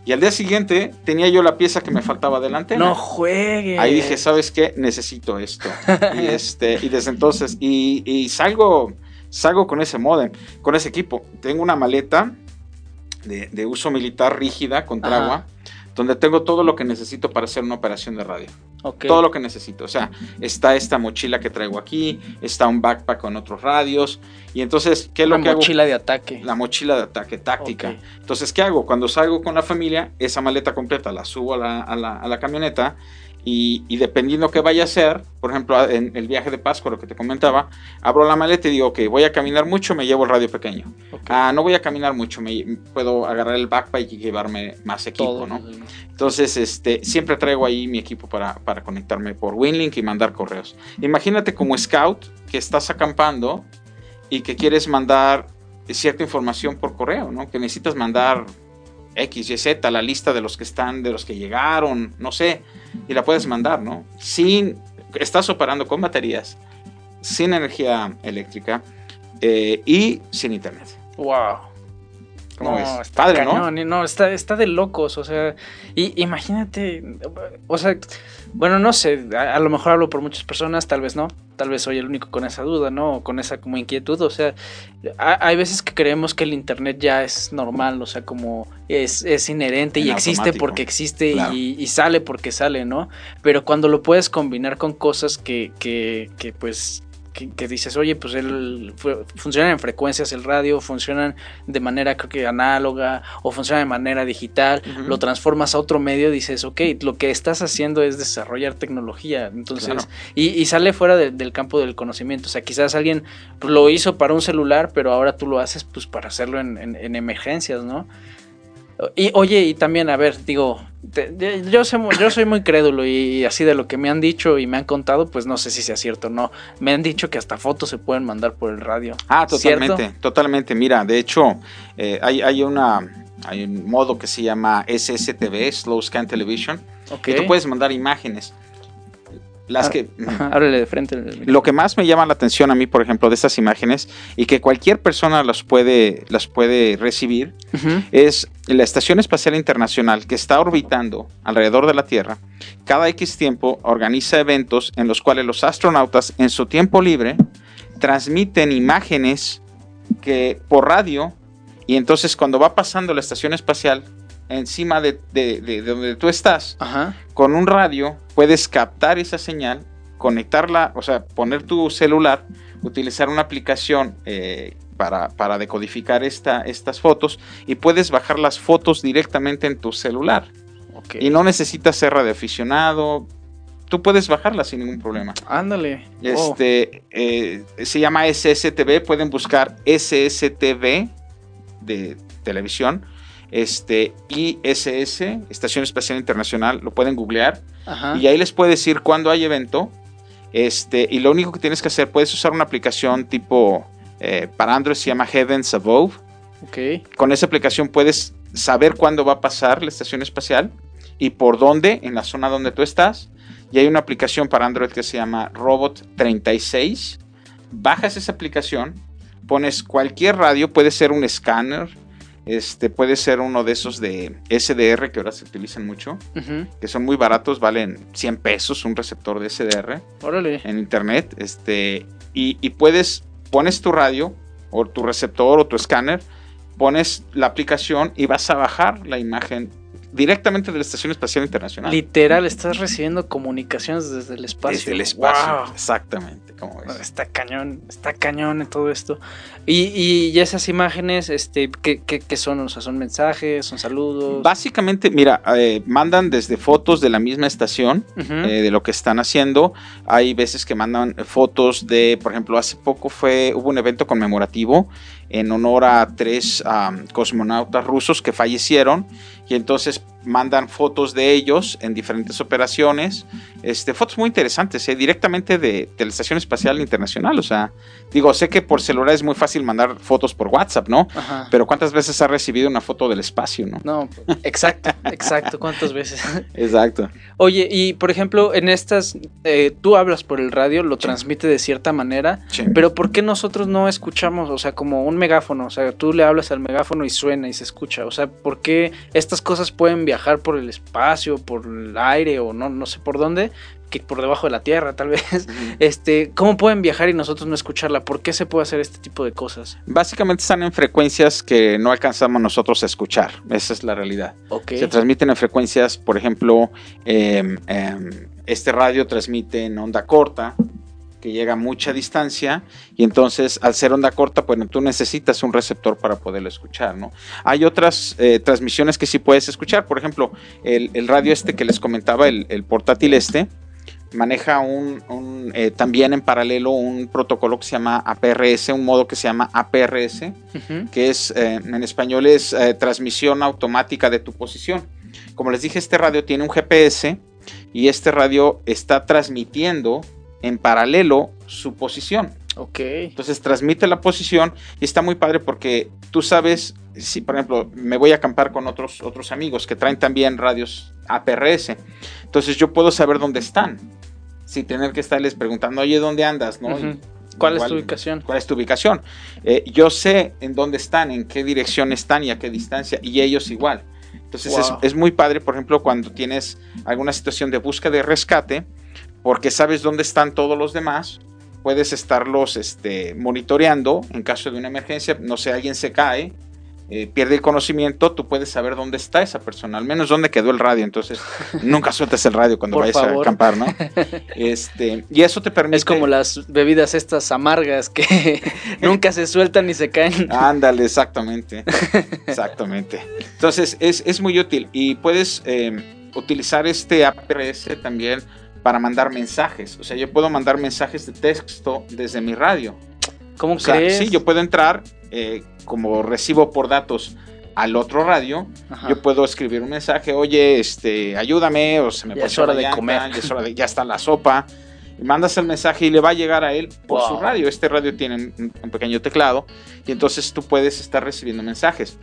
B: Y al día siguiente tenía yo la pieza que me faltaba de la antena.
A: No juegues.
B: Ahí dije, ¿sabes qué? Necesito esto. Y, este, y desde entonces, y, y salgo, salgo con ese modem, con ese equipo. Tengo una maleta de, de uso militar rígida contra
A: Ajá.
B: agua, donde tengo todo lo que necesito para hacer una operación de radio. Todo lo que necesito. O sea, está esta mochila que traigo aquí, está un backpack con otros radios. Y entonces, ¿qué es lo que hago?
A: mochila de ataque.
B: La mochila de ataque táctica. Entonces, ¿qué hago? Cuando salgo con la familia, esa maleta completa la subo a la, a la- a la camioneta y, y dependiendo qué vaya a hacer, por ejemplo, en el viaje de Pascua, lo que te comentaba, abro la maleta y digo, ok, voy a caminar mucho, me llevo el radio pequeño. Ah, no voy a caminar mucho, me puedo agarrar el backpack y llevarme más equipo,
A: Todo.
B: ¿no? Entonces, este, siempre traigo ahí mi equipo para, para conectarme por Winlink y mandar correos. Imagínate como scout que estás acampando y que quieres mandar cierta información por correo, ¿no? Que necesitas mandar X, Y, Z, la lista de los que están, de los que llegaron, no sé, y la puedes mandar, ¿no? Sin, estás operando con baterías, sin energía eléctrica eh, y sin internet.
A: Wow.
B: ¿Cómo
A: no,
B: ves?
A: está
B: Padre, ¿no?
A: cañón, no, está, está de locos, o sea, y imagínate, o sea, bueno, no sé, a, a lo mejor hablo por muchas personas, tal vez no, tal vez soy el único con esa duda, ¿no? O con esa como inquietud, o sea, ha- hay veces que creemos que el internet ya es normal, o sea, como es, es inherente y existe porque existe
B: Claro.
A: y, y sale porque sale, ¿no? Pero cuando lo puedes combinar con cosas que, que, que pues que, que dices, oye, pues él fu- funcionan en frecuencias el radio, funcionan de manera creo que análoga o funciona de manera digital, lo transformas a otro medio, dices, ok, lo que estás haciendo es desarrollar tecnología, entonces,
B: Claro.
A: y, y sale fuera de- del campo del conocimiento, o sea, quizás alguien lo hizo para un celular, pero ahora tú lo haces pues para hacerlo en, en- en emergencias, ¿no? Y oye, y también, a ver, digo, te- yo, sé yo soy muy crédulo y así de lo que me han dicho y me han contado, pues no sé si sea cierto o no. Me han dicho que hasta fotos se pueden mandar por el radio.
B: Ah,
A: ¿Cierto?
B: totalmente, totalmente. Mira, de hecho, eh, hay, hay una hay un modo que se llama SSTV, Slow Scan Television, que tú puedes mandar imágenes. Las
A: Ah,
B: que
A: háblale de frente.
B: lo que más me llama la atención a mí, por ejemplo, de estas imágenes y que cualquier persona las puede las puede recibir es la Estación Espacial Internacional que está orbitando alrededor de la Tierra. Cada X tiempo organiza eventos en los cuales los astronautas en su tiempo libre transmiten imágenes que por radio y entonces cuando va pasando la estación espacial encima de, de- de donde tú estás
A: Ajá.
B: con un radio puedes captar esa señal conectarla o sea poner tu celular utilizar una aplicación eh, para, para decodificar esta, estas fotos y puedes bajar las fotos directamente en tu celular y no necesitas ser radioaficionado tú puedes bajarlas sin ningún problema
A: Ándale. Oh,
B: este eh, se llama SSTV, pueden buscar SSTV de televisión, este ISS, Estación Espacial Internacional, lo pueden googlear
A: Ajá.
B: y ahí les puede decir cuándo hay evento. Este, y lo único que tienes que hacer, puedes usar una aplicación tipo eh, para Android se llama Heavens Above.
A: Ok.
B: Con esa aplicación puedes saber cuándo va a pasar la estación espacial y por dónde, en la zona donde tú estás. Y hay una aplicación para Android que se llama Robot 36, bajas esa aplicación, pones cualquier radio, puede ser un escáner, este, puede ser uno de esos de SDR que ahora se utilizan mucho, que son muy baratos, valen 100 pesos un receptor de SDR
A: Órale.
B: en internet, este, y, y puedes, pones tu radio o tu receptor o tu escáner, pones la aplicación y vas a bajar la imagen directamente de la Estación Espacial Internacional.
A: Literal, estás recibiendo comunicaciones desde el espacio.
B: Desde el espacio,
A: Wow.
B: exactamente, como ves.
A: Está cañón, está cañón en todo esto. Y, y esas imágenes, este, ¿qué, qué, qué son? O sea, ¿son mensajes? ¿Son saludos?
B: Básicamente, mira, eh, mandan desde fotos de la misma estación, eh, de lo que están haciendo. Hay veces que mandan fotos de, por ejemplo, hace poco fue, hubo un evento conmemorativo en honor a tres am, cosmonautas rusos que fallecieron y entonces mandan fotos de ellos en diferentes operaciones, este, fotos muy interesantes, eh, directamente de, de la Estación Espacial Internacional. O sea, digo, sé que por celular es muy fácil mandar fotos por WhatsApp, ¿no?
A: Ajá.
B: Pero ¿cuántas veces has recibido una foto del espacio, no?
A: No, exacto, exacto. ¿Cuántas veces?
B: Exacto.
A: Oye, y por ejemplo, en estas, eh, tú hablas por el radio, lo transmite de cierta manera,
B: Sí.
A: pero ¿por qué nosotros no escuchamos? O sea, como un megáfono, o sea, tú le hablas al megáfono y suena y se escucha. O sea, ¿por qué estas cosas pueden viajar por el espacio, por el aire o no, no sé por dónde? Que por debajo de la tierra, tal vez. Este, ¿cómo pueden viajar y nosotros no escucharla? ¿Por qué se puede hacer este tipo de cosas?
B: Básicamente están en frecuencias que no alcanzamos nosotros a escuchar. Esa es la realidad.
A: Ok.
B: Se transmiten en frecuencias, por ejemplo, em, em, este radio transmite en onda corta, que llega a mucha distancia, y entonces al ser onda corta, pues tú necesitas un receptor para poderlo escuchar, ¿no? Hay otras eh, transmisiones que sí puedes escuchar, por ejemplo, el, el radio este que les comentaba, el, el portátil este, maneja un, un, eh, también en paralelo un protocolo que se llama APRS, un modo que se llama APRS, que es eh, en español es eh, transmisión automática de tu posición. Como les dije, este radio tiene un GPS y este radio está transmitiendo en paralelo su posición.
A: Ok.
B: Entonces transmite la posición y está muy padre porque tú sabes, si por ejemplo me voy a acampar con otros, otros amigos que traen también radios APRS, entonces yo puedo saber dónde están, sin tener que estarles preguntando, oye, ¿dónde andas? ¿no?
A: ¿Cuál es tu ubicación?
B: ¿Cuál es tu ubicación? Eh, yo sé en dónde están, en qué dirección están y a qué distancia, y ellos igual. Entonces es-
A: Wow.
B: es, muy padre, por ejemplo, cuando tienes alguna situación de búsqueda y rescate, porque sabes dónde están todos los demás, puedes estarlos este, monitoreando en caso de una emergencia, no sé, alguien se cae, eh, pierde el conocimiento, tú puedes saber dónde está esa persona, al menos dónde quedó el radio, entonces nunca sueltes el radio cuando
A: Por
B: vayas
A: favor.
B: a acampar, ¿no? Este, y eso te permite...
A: Es como las bebidas estas amargas que nunca se sueltan ni se caen.
B: Ándale, exactamente. Exactamente. Entonces, es, es muy útil y puedes eh, utilizar este APRS también para mandar mensajes. O sea, yo puedo mandar mensajes de texto desde mi radio.
A: ¿Cómo
B: O sea,
A: crees?
B: sí, yo puedo entrar, eh, como recibo por datos al otro radio,
A: Ajá.
B: yo puedo escribir un mensaje, oye, este, ayúdame, o se me
A: Ya es
B: ponchó
A: hora
B: la
A: de
B: llanta,
A: comer.
B: ya es hora de- ya está la sopa. Y mandas el mensaje y le va a llegar a él por
A: Wow.
B: su radio. Este radio tiene un, un pequeño teclado y entonces tú puedes estar recibiendo mensajes.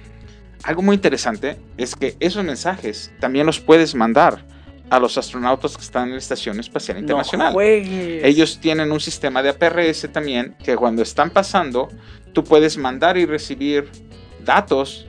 B: Algo muy interesante es que esos mensajes también los puedes mandar a los astronautas que están en la Estación Espacial Internacional.
A: No.
B: Ellos tienen un sistema de APRS también que cuando están pasando, tú puedes mandar y recibir datos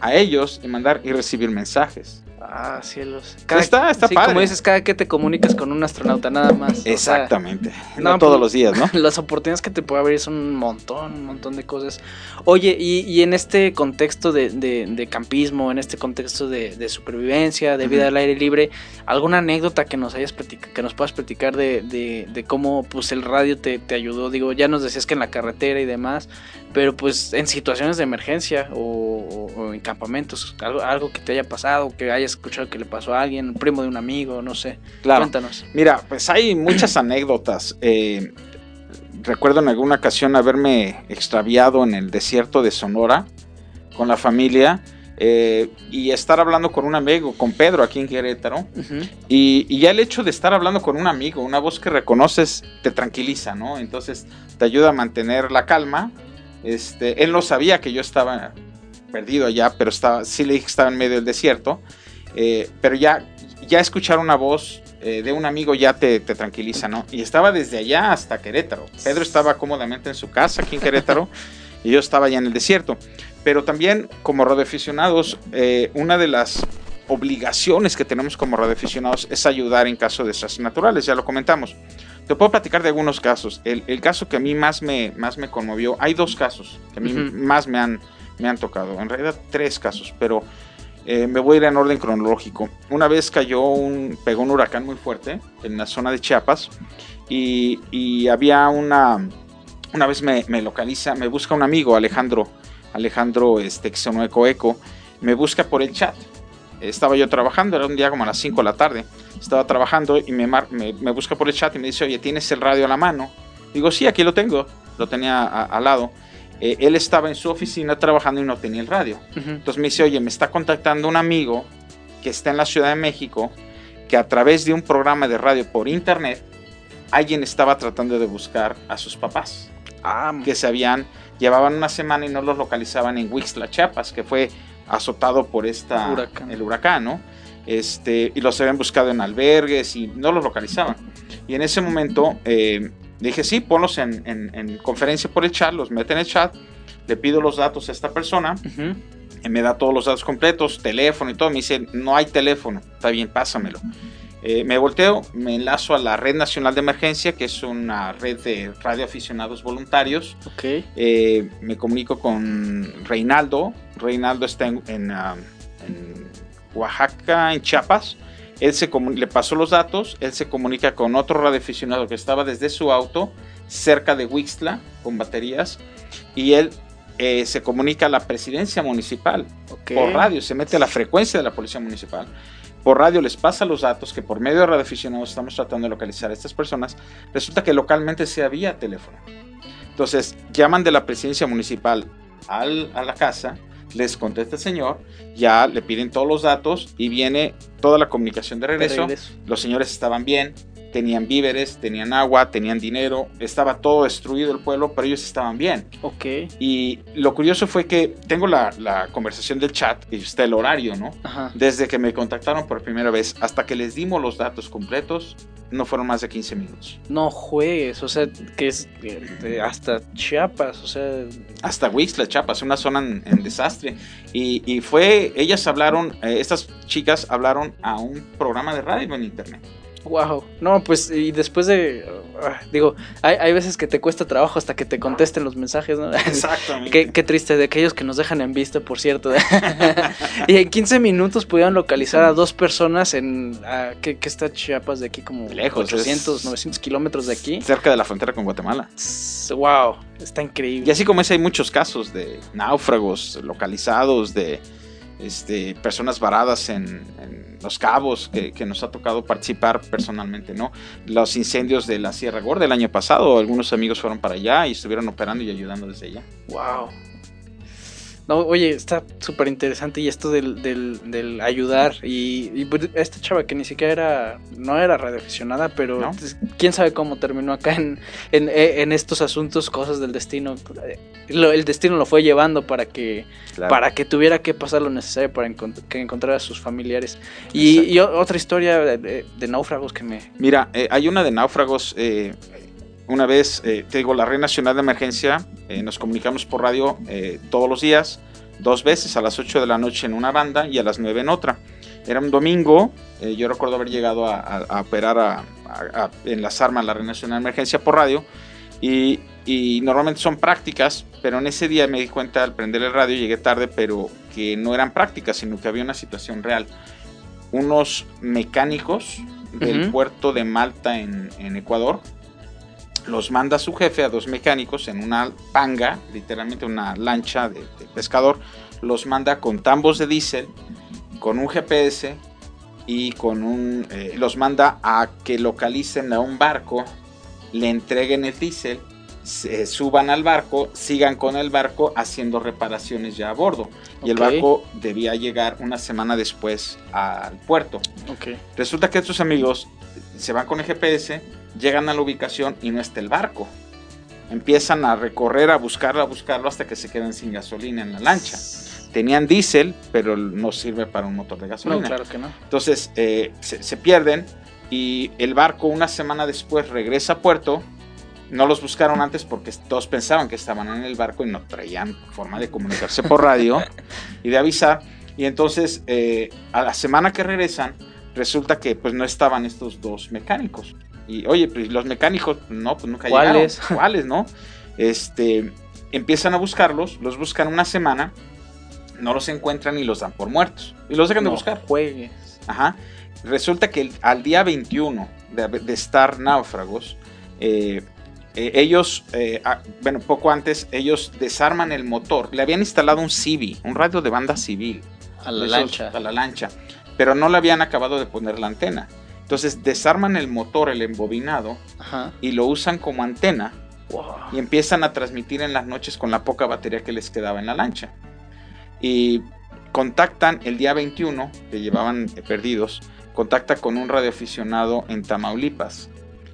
B: a ellos y mandar y recibir mensajes.
A: Ah, cielos.
B: Está- está
A: sí,
B: padre.
A: Como dices, cada que te comunicas con un astronauta nada más. o sea,
B: Exactamente.
A: no,
B: no, todos
A: pues-
B: los días, ¿no?
A: las oportunidades que te puede abrir son un montón, un montón de cosas. Oye, y, y en este contexto de, de- de campismo, en este contexto de, de supervivencia, de vida al aire libre, ¿alguna anécdota que nos hayas platica- que nos puedas platicar de cómo pues el radio te, te ayudó? Digo, ya nos decías que en la carretera y demás, pero pues en situaciones de emergencia o, o- o en campamentos, algo, algo que te haya pasado, que hayas escuchado que le pasó a alguien, un primo de un amigo, no sé.
B: Claro.
A: Cuéntanos.
B: Mira, pues hay muchas anécdotas. Eh, recuerdo en alguna ocasión haberme extraviado en el desierto de Sonora con la familia eh, y estar hablando con un amigo, con Pedro aquí en Querétaro.
A: Ujú.
B: Y, y ya el hecho de estar hablando con un amigo, una voz que reconoces, te tranquiliza, ¿no? Entonces te ayuda a mantener la calma. Este, él no sabía que yo estaba perdido allá, pero estaba, sí le dije que estaba en medio del desierto. Eh, pero ya, ya escuchar una voz eh, de un amigo ya te, te, tranquiliza, ¿no? Y estaba desde allá hasta Querétaro. Pedro estaba cómodamente en su casa aquí en Querétaro y yo estaba allá en el desierto. Pero también como radioaficionados, eh, una de las obligaciones que tenemos como radioaficionados es ayudar en caso de desastres naturales, ya lo comentamos. Te puedo platicar de algunos casos. El, el, caso que a mí más me, más me conmovió, hay dos casos que a mí uh -huh. más me han, me han tocado, en realidad tres casos, pero eh, me voy a ir en orden cronológico. Una vez cayó un, pegó un huracán muy fuerte en la zona de Chiapas y, y había una, una vez me, me, localiza, me busca un amigo, Alejandro, Alejandro este, Eco, me busca por el chat. Estaba yo trabajando, era un día como a las 5 de la tarde. Estaba trabajando y me, me, me, busca por el chat y me dice, oye, ¿tienes el radio a la mano? Digo, sí, aquí lo tengo. Lo tenía al lado. Eh, él estaba en su oficina trabajando y no tenía el radio. Uh -huh. Entonces me dice, oye, me está contactando un amigo que está en la Ciudad de México, que a través de un programa de radio por internet, alguien estaba tratando de buscar a sus papás. Ah, que se habían, llevaban una semana y no los localizaban en Huixtla, Chiapas, que fue azotado por esta,
A: huracán.
B: el huracán, ¿no? Este, y los habían buscado en albergues y no los localizaban. Y en ese momento eh, dije, sí, ponlos en, en, en, conferencia por el chat, los mete en el chat, le pido los datos a esta persona, uh -huh. y me da todos los datos completos, teléfono y todo, me dice, no hay teléfono, está bien, pásamelo. Eh, me volteo, me enlazo a la Red Nacional de Emergencia, que es una red de radioaficionados voluntarios.
A: Okay.
B: Eh, me comunico con Reinaldo. Reinaldo está en, en, uh, en Oaxaca, en Chiapas. Él se le pasó los datos, él se comunica con otro radioaficionado que estaba desde su auto cerca de Huixtla con baterías y él eh, se comunica a la presidencia municipal okay. por radio, se mete a la frecuencia de la policía municipal. Por radio les pasa los datos que por medio de radioaficionados estamos tratando de localizar a estas personas. Resulta que localmente se había teléfono. Entonces llaman de la presidencia municipal al, a la casa les contesta el señor, ya le piden todos los datos y viene toda la comunicación de regreso.
A: De regreso.
B: Los señores estaban bien, tenían víveres, tenían agua, tenían dinero, estaba todo destruido el pueblo, pero ellos estaban bien.
A: Ok.
B: Y lo curioso fue que tengo la, la conversación del chat y está el horario, ¿no?
A: Ajá.
B: Desde que me contactaron por primera vez hasta que les dimos los datos completos, no fueron más de 15 minutos.
A: No juegues, o sea, que es de hasta Chiapas, o sea...
B: Hasta Huixla, Chiapas, una zona en, en desastre. Y, y, fue, ellas hablaron, eh, estas chicas hablaron a un programa de radio en internet.
A: Wow, no, pues y después de, uh, digo, hay, hay, veces que te cuesta trabajo hasta que te contesten los mensajes, ¿no?
B: Exactamente.
A: qué, qué, triste de aquellos que nos dejan en vista, por cierto. y en 15 minutos pudieron localizar a dos personas en, uh, ¿qué, ¿qué, está Chiapas de aquí? Como
B: lejos,
A: 800, 900 kilómetros de aquí.
B: Cerca de la frontera con Guatemala.
A: Wow, está increíble.
B: Y así como ese hay muchos casos de náufragos localizados, de este, personas varadas en, los cabos que, que, nos ha tocado participar personalmente, ¿no? Los incendios de la Sierra Gorda el año pasado, algunos amigos fueron para allá y estuvieron operando y ayudando desde allá.
A: ¡Wow! No, oye, está súper interesante y esto del, del, del ayudar y, y, pues, esta chava que ni siquiera era, no era radioaficionada, pero
B: ¿No?
A: quién sabe cómo terminó acá en, en, en, estos asuntos, cosas del destino. El destino lo fue llevando para que, claro. para que tuviera que pasar lo necesario para encont que encontrar a sus familiares. Y, y, otra historia de, de, náufragos que me...
B: Mira, eh, hay una de náufragos... Eh, una vez, eh, te digo, la Red Nacional de Emergencia, eh, nos comunicamos por radio eh, todos los días, dos veces, a las 8 de la noche en una banda y a las 9 en otra. Era un domingo, eh, yo recuerdo haber llegado a, a, a operar a, a, enlazarme a la Red Nacional de Emergencia por radio y, y, normalmente son prácticas, pero en ese día me di cuenta al prender el radio, llegué tarde, pero que no eran prácticas, sino que había una situación real. Unos mecánicos del uh -huh. puerto de Malta en, en Ecuador, los manda su jefe a dos mecánicos en una panga, literalmente una lancha de, de pescador, los manda con tambos de diésel, con un GPS y con un eh, los manda a que localicen a un barco, le entreguen el diésel, se suban al barco, sigan con el barco haciendo reparaciones ya a bordo. Y okay. el barco debía llegar una semana después al puerto.
A: Okay.
B: Resulta que estos amigos se van con el GPS, llegan a la ubicación y no está el barco. Empiezan a recorrer, a buscarlo, a buscarlo hasta que se quedan sin gasolina en la lancha. Tenían diésel, pero no sirve para un motor de gasolina.
A: No, claro que no.
B: Entonces eh, se, se, pierden, y el barco una semana después regresa a puerto. No los buscaron antes porque todos pensaban que estaban en el barco y no traían forma de comunicarse por radio y de avisar. Y entonces, eh, a la semana que regresan, resulta que pues no estaban estos dos mecánicos. Y oye, pues los mecánicos, no, pues nunca
A: ¿Cuáles?
B: llegaron. ¿Cuáles, no? Este, empiezan a buscarlos, los buscan una semana, no los encuentran y los dan por muertos. Y los dejan de buscar.
A: juegues.
B: Ajá. Resulta que al día 21 de, de estar náufragos, eh, eh, ellos, eh, bueno, poco antes, ellos desarman el motor. Le habían instalado un CB, un radio de banda civil.
A: A la
B: esos-
A: lancha.
B: A la lancha. Pero no le habían acabado de poner la antena. Entonces desarman el motor, el embobinado,
A: Ajá.
B: y lo usan como antena
A: Wow.
B: y empiezan a transmitir en las noches con la poca batería que les quedaba en la lancha. Y contactan el día 21, que llevaban eh, perdidos, contacta con un radioaficionado en Tamaulipas.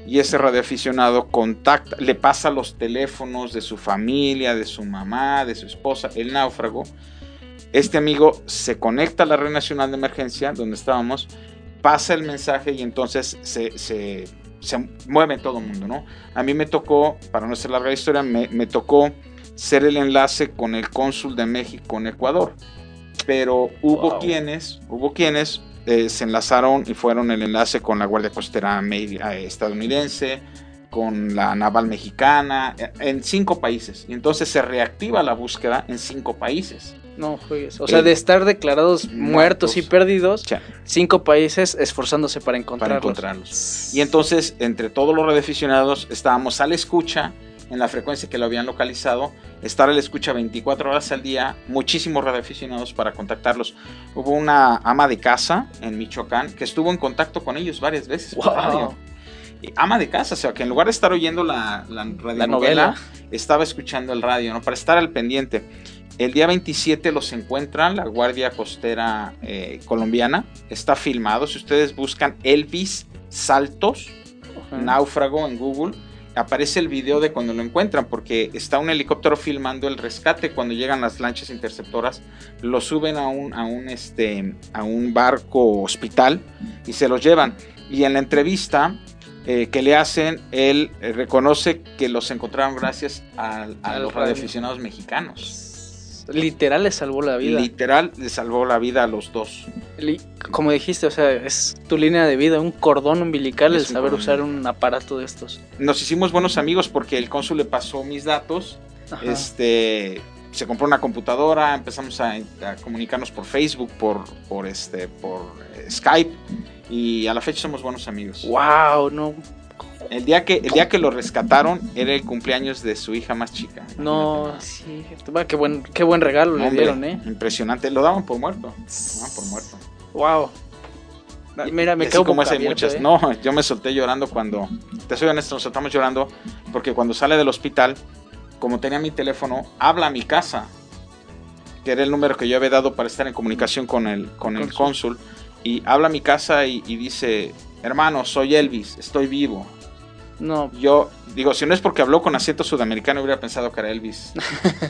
B: Y ese radioaficionado contacta, le pasa los teléfonos de su familia, de su mamá, de su esposa, el náufrago. Este amigo se conecta a la Red Nacional de Emergencia, donde estábamos, pasa el mensaje y entonces se, se, se mueve todo el mundo, ¿no? A mí me tocó, para no hacer larga historia, me, me tocó ser el enlace con el cónsul de México en Ecuador. Pero hubo
A: Wow.
B: quienes, hubo quienes eh, se enlazaron y fueron el enlace con la Guardia Costera eh, estadounidense, con la naval mexicana, eh, en cinco países. Y entonces se reactiva la búsqueda en cinco países.
A: No juegues. O sea,
B: Eh,
A: de estar declarados muertos, y perdidos, cinco países esforzándose para
B: para
A: encontrarlos.
B: Y entonces, entre todos los radioaficionados, estábamos a la escucha en la frecuencia que lo habían localizado, estar a la escucha 24 horas al día, muchísimos radioaficionados para contactarlos. Hubo una ama de casa en Michoacán que estuvo en contacto con ellos varias veces. por
A: Wow.
B: radio. Ama de casa, o sea, que en lugar de estar oyendo la, la
A: La novela.
B: estaba escuchando el radio, ¿no? Para estar al pendiente. El día 27 los encuentran la Guardia Costera eh, colombiana. Está filmado. Si ustedes buscan Elvis Saltos, náufrago en Google, aparece el video de cuando lo encuentran, porque está un helicóptero filmando el rescate cuando llegan las lanchas interceptoras, lo suben a un, a un, este, a un barco hospital y se los llevan. Y en la entrevista eh, que le hacen, él eh, reconoce que los encontraron gracias a,
A: Al
B: los
A: radio.
B: radioaficionados mexicanos.
A: Literal les salvó la vida.
B: Literal, le salvó la vida a los dos.
A: Como dijiste, o sea, es tu línea de vida, un cordón umbilical el
B: Es
A: saber
B: cordón
A: usar un aparato de estos.
B: Nos hicimos buenos amigos porque el cónsul le pasó mis datos
A: Ajá.
B: este se compró una computadora empezamos a, a comunicarnos por Facebook por por este por Skype y a la fecha somos buenos amigos
A: Wow, no,
B: el día que el día que lo rescataron era el cumpleaños de su hija más chica.
A: No, sí, qué buen, qué buen regalo le dieron, eh.
B: impresionante. Lo daban por muerto. Lo daban por muerto.
A: Wow. Mira, me quedo
B: como esa hay muchas.
A: eh.
B: no yo me solté llorando cuando te soy honesto nos soltamos llorando porque cuando sale del hospital como tenía mi teléfono habla a mi casa que era el número que yo había dado para estar en comunicación con el con el cónsul y habla a mi casa y, y dice hermano soy Elvis estoy vivo
A: No,
B: yo digo si no es porque habló con acento sudamericano hubiera pensado que era Elvis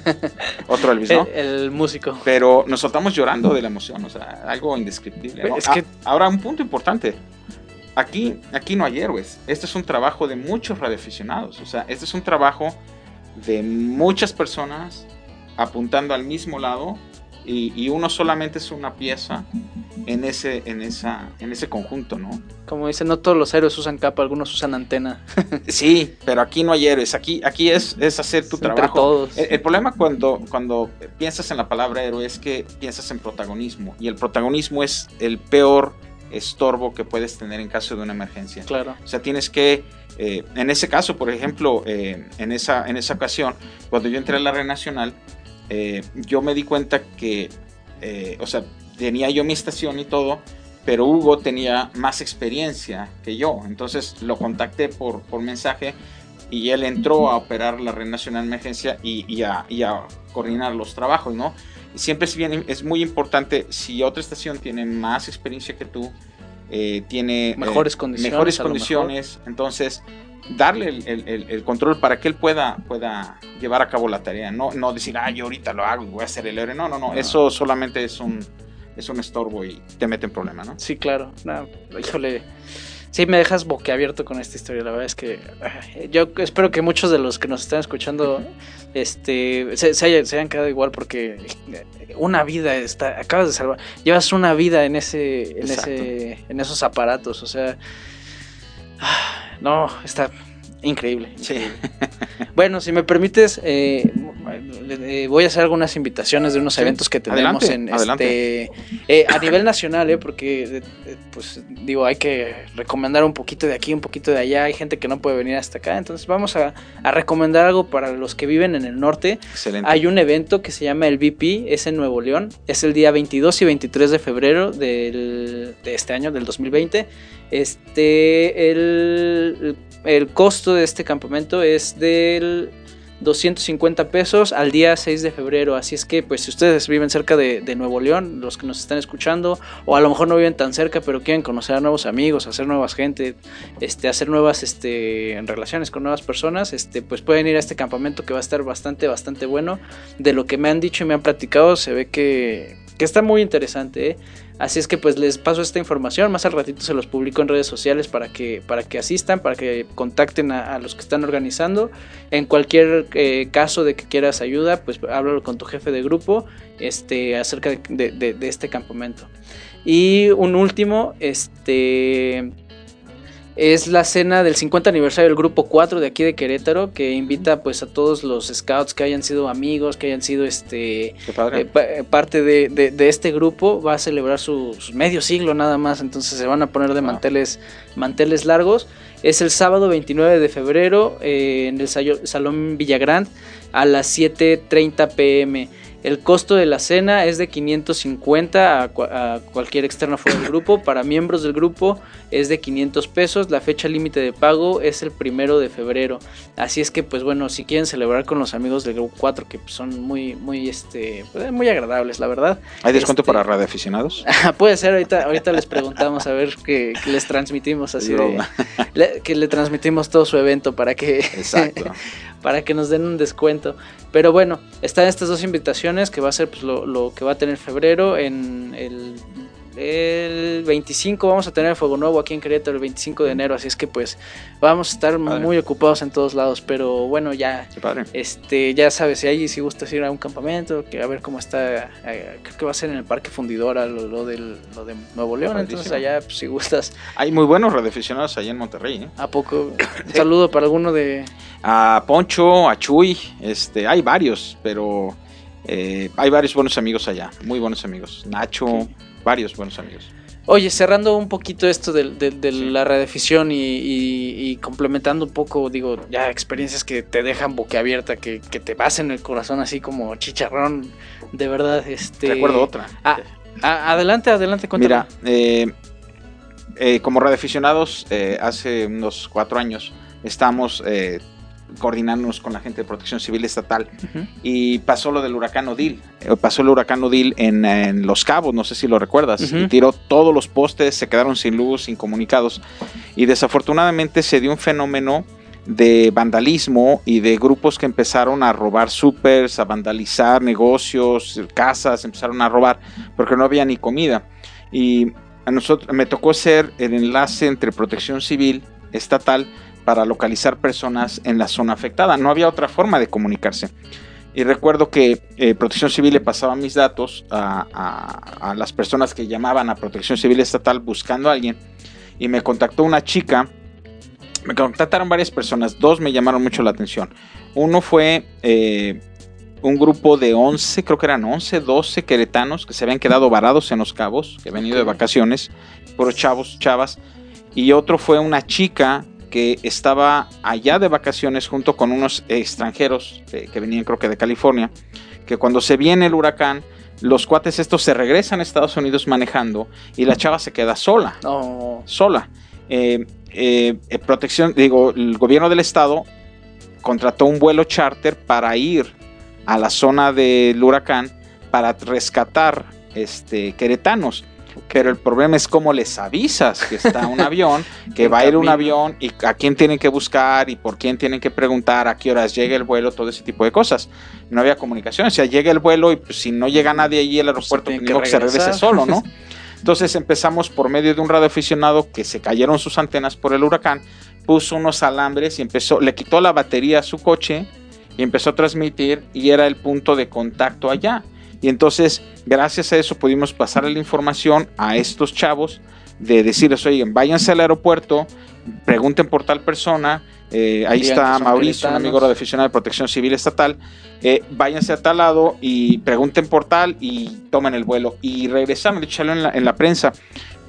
B: otro Elvis no
A: el, el músico.
B: pero nos soltamos llorando de la emoción, o sea, algo indescriptible. ¿no?
A: Es que-
B: Ah, ahora, un punto importante. Aquí, aquí no hay héroes. Este es un trabajo de muchos radioaficionados. O sea, este es un trabajo de muchas personas apuntando al mismo lado y, y uno solamente es una pieza en ese, en esa, en ese conjunto, ¿no?
A: Como dicen, no todos los héroes usan capa, algunos usan antena.
B: Sí, pero aquí no hay héroes. Aquí, aquí es, es hacer tu
A: Entre
B: trabajo.
A: todos.
B: El, el problema cuando, cuando piensas en la palabra héroe es que piensas en protagonismo. Y el protagonismo es el peor estorbo que puedes tener en caso de una emergencia.
A: Claro.
B: O sea, tienes que, eh, en ese caso, por ejemplo, eh, en, esa, en esa ocasión, cuando yo entré a la Red Nacional, eh, yo me di cuenta que, eh, o sea, tenía yo mi estación y todo, pero Hugo tenía más experiencia que yo. Entonces lo contacté por, por mensaje y él entró a operar la Red Nacional de Emergencia y, y a, y a coordinar los trabajos, ¿no? Y siempre es, bien, es muy importante, si otra estación tiene más experiencia que tú, eh, tiene
A: Mejores condiciones,
B: entonces darle el, el- control para que él pueda, pueda llevar a cabo la tarea, no, no decir, ah, yo ahorita lo hago y voy a hacer el héroe, no, no, no,
A: No.
B: eso solamente es un, es un estorbo y te mete en problema, ¿no?
A: Sí, claro. No, híjole. sí me dejas boquiabierto con esta historia. La verdad es que yo espero que muchos de los que nos están escuchando este, se, hayan, quedado igual porque una vida está, acabas de salvar, llevas una vida en ese, en ese, en esos aparatos, o sea, no, está Increíble. Sí. bueno, si me permites, eh, eh, voy a hacer algunas invitaciones de unos eventos que tenemos en este eh, a nivel nacional, eh, porque pues digo hay que recomendar un poquito de aquí, un poquito de allá. Hay gente que no puede venir hasta acá, entonces vamos a, recomendar algo para los que viven en el norte. Excelente. Hay un evento que se llama el VP, es en Nuevo León, es el día 22 y 23 de febrero del, de este año, del 2020. Este, el, el costo de este campamento es del 250 pesos al día 6 de febrero. Así es que, pues, si ustedes viven cerca de, Nuevo León, los que nos están escuchando, o a lo mejor no viven tan cerca, pero quieren conocer a nuevos amigos, hacer nuevas gente, este, hacer nuevas este, relaciones con nuevas personas, este, pues pueden ir a este campamento que va a estar bastante, bastante bueno. De lo que me han dicho y me han platicado, se ve que, que está muy interesante. ¿eh? Así es que pues les paso esta información, más al ratito se los publico en redes sociales para que, para que asistan, para que contacten a, los que están organizando. En cualquier eh, caso de que quieras ayuda, pues háblalo con tu jefe de grupo este, acerca de, de este campamento. Y un último, este, es la cena del 50 aniversario del grupo 4 de aquí de Querétaro que invita pues a todos los scouts que hayan sido amigos, que hayan sido este eh, eh, parte de, este grupo, va a celebrar su, medio siglo nada más, entonces se van a poner de manteles, manteles largos. Es el sábado 29 de febrero eh, en el Salón Villagrán a las 7.30 pm. El costo de la cena es de 550 a, cualquier externo fuera del grupo. Para miembros del grupo es de 500 pesos. La fecha límite de pago es el primero de febrero. Así es que, pues bueno, si quieren celebrar con los amigos del grupo 4, que son muy, muy, este, pues, muy agradables, la verdad.
B: ¿Hay descuento este, para radioaficionados?
A: puede ser, ahorita, ahorita les preguntamos a ver que, les transmitimos así que le transmitimos todo su evento para que, para que nos den un descuento. Pero bueno, están estas dos invitaciones que va a ser pues, lo, que va a tener febrero. En el, el 25 vamos a tener Fuego Nuevo aquí en Querétaro el 25 de enero, así es que pues vamos a estar muy ocupados en todos lados, pero bueno, ya este ya sabes, si hay si gustas ir a un campamento, que a ver cómo está, eh, creo que va a ser en el Parque Fundidora lo, del, lo de Nuevo León, entonces allá pues, si gustas.
B: Hay muy buenos radioaficionados allá en Monterrey, ¿eh?
A: ¿A poco? Un saludo para alguno de
B: a Poncho, a Chuy, este, hay varios, pero eh, hay varios buenos amigos allá, muy buenos amigos. Nacho, varios buenos amigos.
A: Oye, cerrando un poquito esto de, la radioafición y, y, complementando un poco, digo, ya experiencias que te dejan boquiabierta, que, que te vas en el corazón así como chicharrón, de verdad. Este...
B: Recuerdo otra.
A: Ah, adelante, adelante,
B: cuéntame. Mira, eh, eh, como radioaficionados, hace unos cuatro años estamos coordinarnos con la gente de protección civil estatal. Y pasó lo del huracán Odil. Eh, pasó el huracán Odil en, Los Cabos, no sé si lo recuerdas. tiró todos los postes, se quedaron sin luz, sin comunicados. Y desafortunadamente se dio un fenómeno de vandalismo y de grupos que empezaron a robar supers, a vandalizar negocios, casas, empezaron a robar porque no había ni comida. Y a nosotros me tocó ser el enlace entre protección civil estatal para localizar personas en la zona afectada. No había otra forma de comunicarse. Y recuerdo que eh, Protección Civil le pasaba mis datos a, las personas que llamaban a Protección Civil Estatal buscando a alguien. Y me contactó una chica. Me contactaron varias personas. Dos me llamaron mucho la atención. Uno fue eh, un grupo de 11, creo que eran 11, 12 queretanos que se habían quedado varados en los cabos, que habían ido de vacaciones, por chavos, chavas. Y otro fue una chica que estaba allá de vacaciones junto con unos extranjeros que venían creo que de California, que cuando se viene el huracán, los cuates estos se regresan a Estados Unidos manejando y la chava se queda sola, sola. Eh, eh, eh, protección, digo, el gobierno del estado contrató un vuelo charter para ir a la zona del huracán para rescatar este, queretanos. Pero el problema es cómo les avisas que está un avión, que va a ir un avión y a quién tienen que buscar y por quién tienen que preguntar, a qué horas llega el vuelo, todo ese tipo de cosas. No había comunicación, o sea, llega el vuelo y pues, si no llega nadie allí al aeropuerto, pues, que, se regrese solo, ¿no? Entonces empezamos por medio de un radioaficionado que se cayeron sus antenas por el huracán, puso unos alambres y empezó, le quitó la batería a su coche y empezó a transmitir y era el punto de contacto allá. Y entonces, gracias a eso pudimos pasar la información a estos chavos de decirles, oigan, váyanse al aeropuerto, pregunten por tal persona, eh, ahí está Mauricio, un amigo de aficionado de protección civil estatal, eh, váyanse a tal lado y pregunten por tal y tomen el vuelo. Y regresaron, hecho, en la, en la prensa.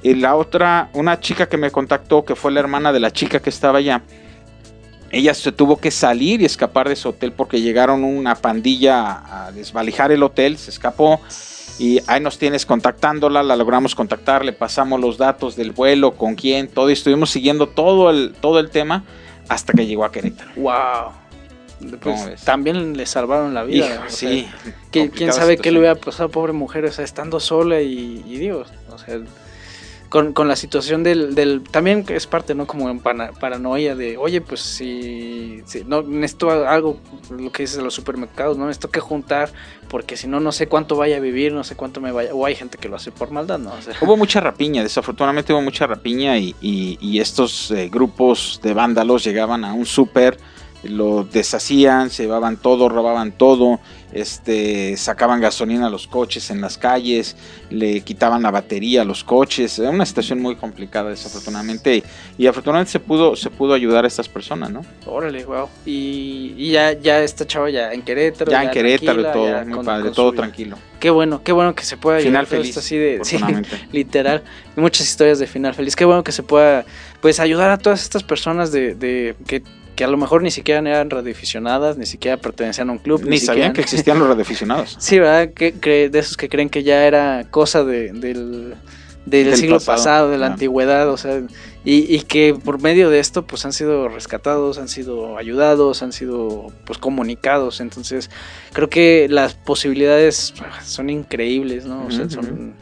B: Y la otra, una chica que me contactó, que fue la hermana de la chica que estaba allá, ella se tuvo que salir y escapar de su hotel porque llegaron una pandilla a desvalijar el hotel, se escapó y ahí nos tienes contactándola, la logramos contactar, le pasamos los datos del vuelo, con quién, todo y estuvimos siguiendo todo el, todo el tema hasta que llegó a Querétaro.
A: Wow. Pues, también le salvaron la vida.
B: sí.
A: ¿Quién sabe qué le hubiera pasado a pobre mujer, o sea, estando sola y, y digo, o sea, con, la situación del, del, También es parte, ¿no? Como en paranoia de, oye, pues si, no necesito algo, lo que dices de los supermercados, ¿no? Necesito que juntar, porque si no, no sé cuánto vaya a vivir, no sé cuánto me vaya. O hay gente que lo hace por maldad, ¿no?
B: hubo mucha rapiña, desafortunadamente hubo mucha rapiña y, y, estos eh, grupos de vándalos llegaban a un súper lo deshacían, se llevaban todo, robaban todo, este, sacaban gasolina a los coches en las calles, le quitaban la batería a los coches, era una situación muy complicada desafortunadamente y, afortunadamente se pudo, se pudo ayudar a estas personas, ¿no?
A: Órale, wow. Y, ya, ya esta chava ya en Querétaro.
B: Ya, en Querétaro y todo, muy padre, todo tranquilo.
A: Qué bueno, qué bueno que se pueda
B: final feliz,
A: así de, literal, muchas historias de final feliz. Qué bueno que se pueda, pues, ayudar a todas estas personas de, de que que a lo mejor ni siquiera eran radioaficionadas, ni siquiera pertenecían a un club.
B: Ni, sabían que existían los radioaficionados.
A: sí, ¿verdad? Que, de esos que creen que ya era cosa de, del, del, siglo pasado, de la antigüedad, o sea, y, y, que por medio de esto pues han sido rescatados, han sido ayudados, han sido pues comunicados, entonces creo que las posibilidades son increíbles, ¿no? O sea, son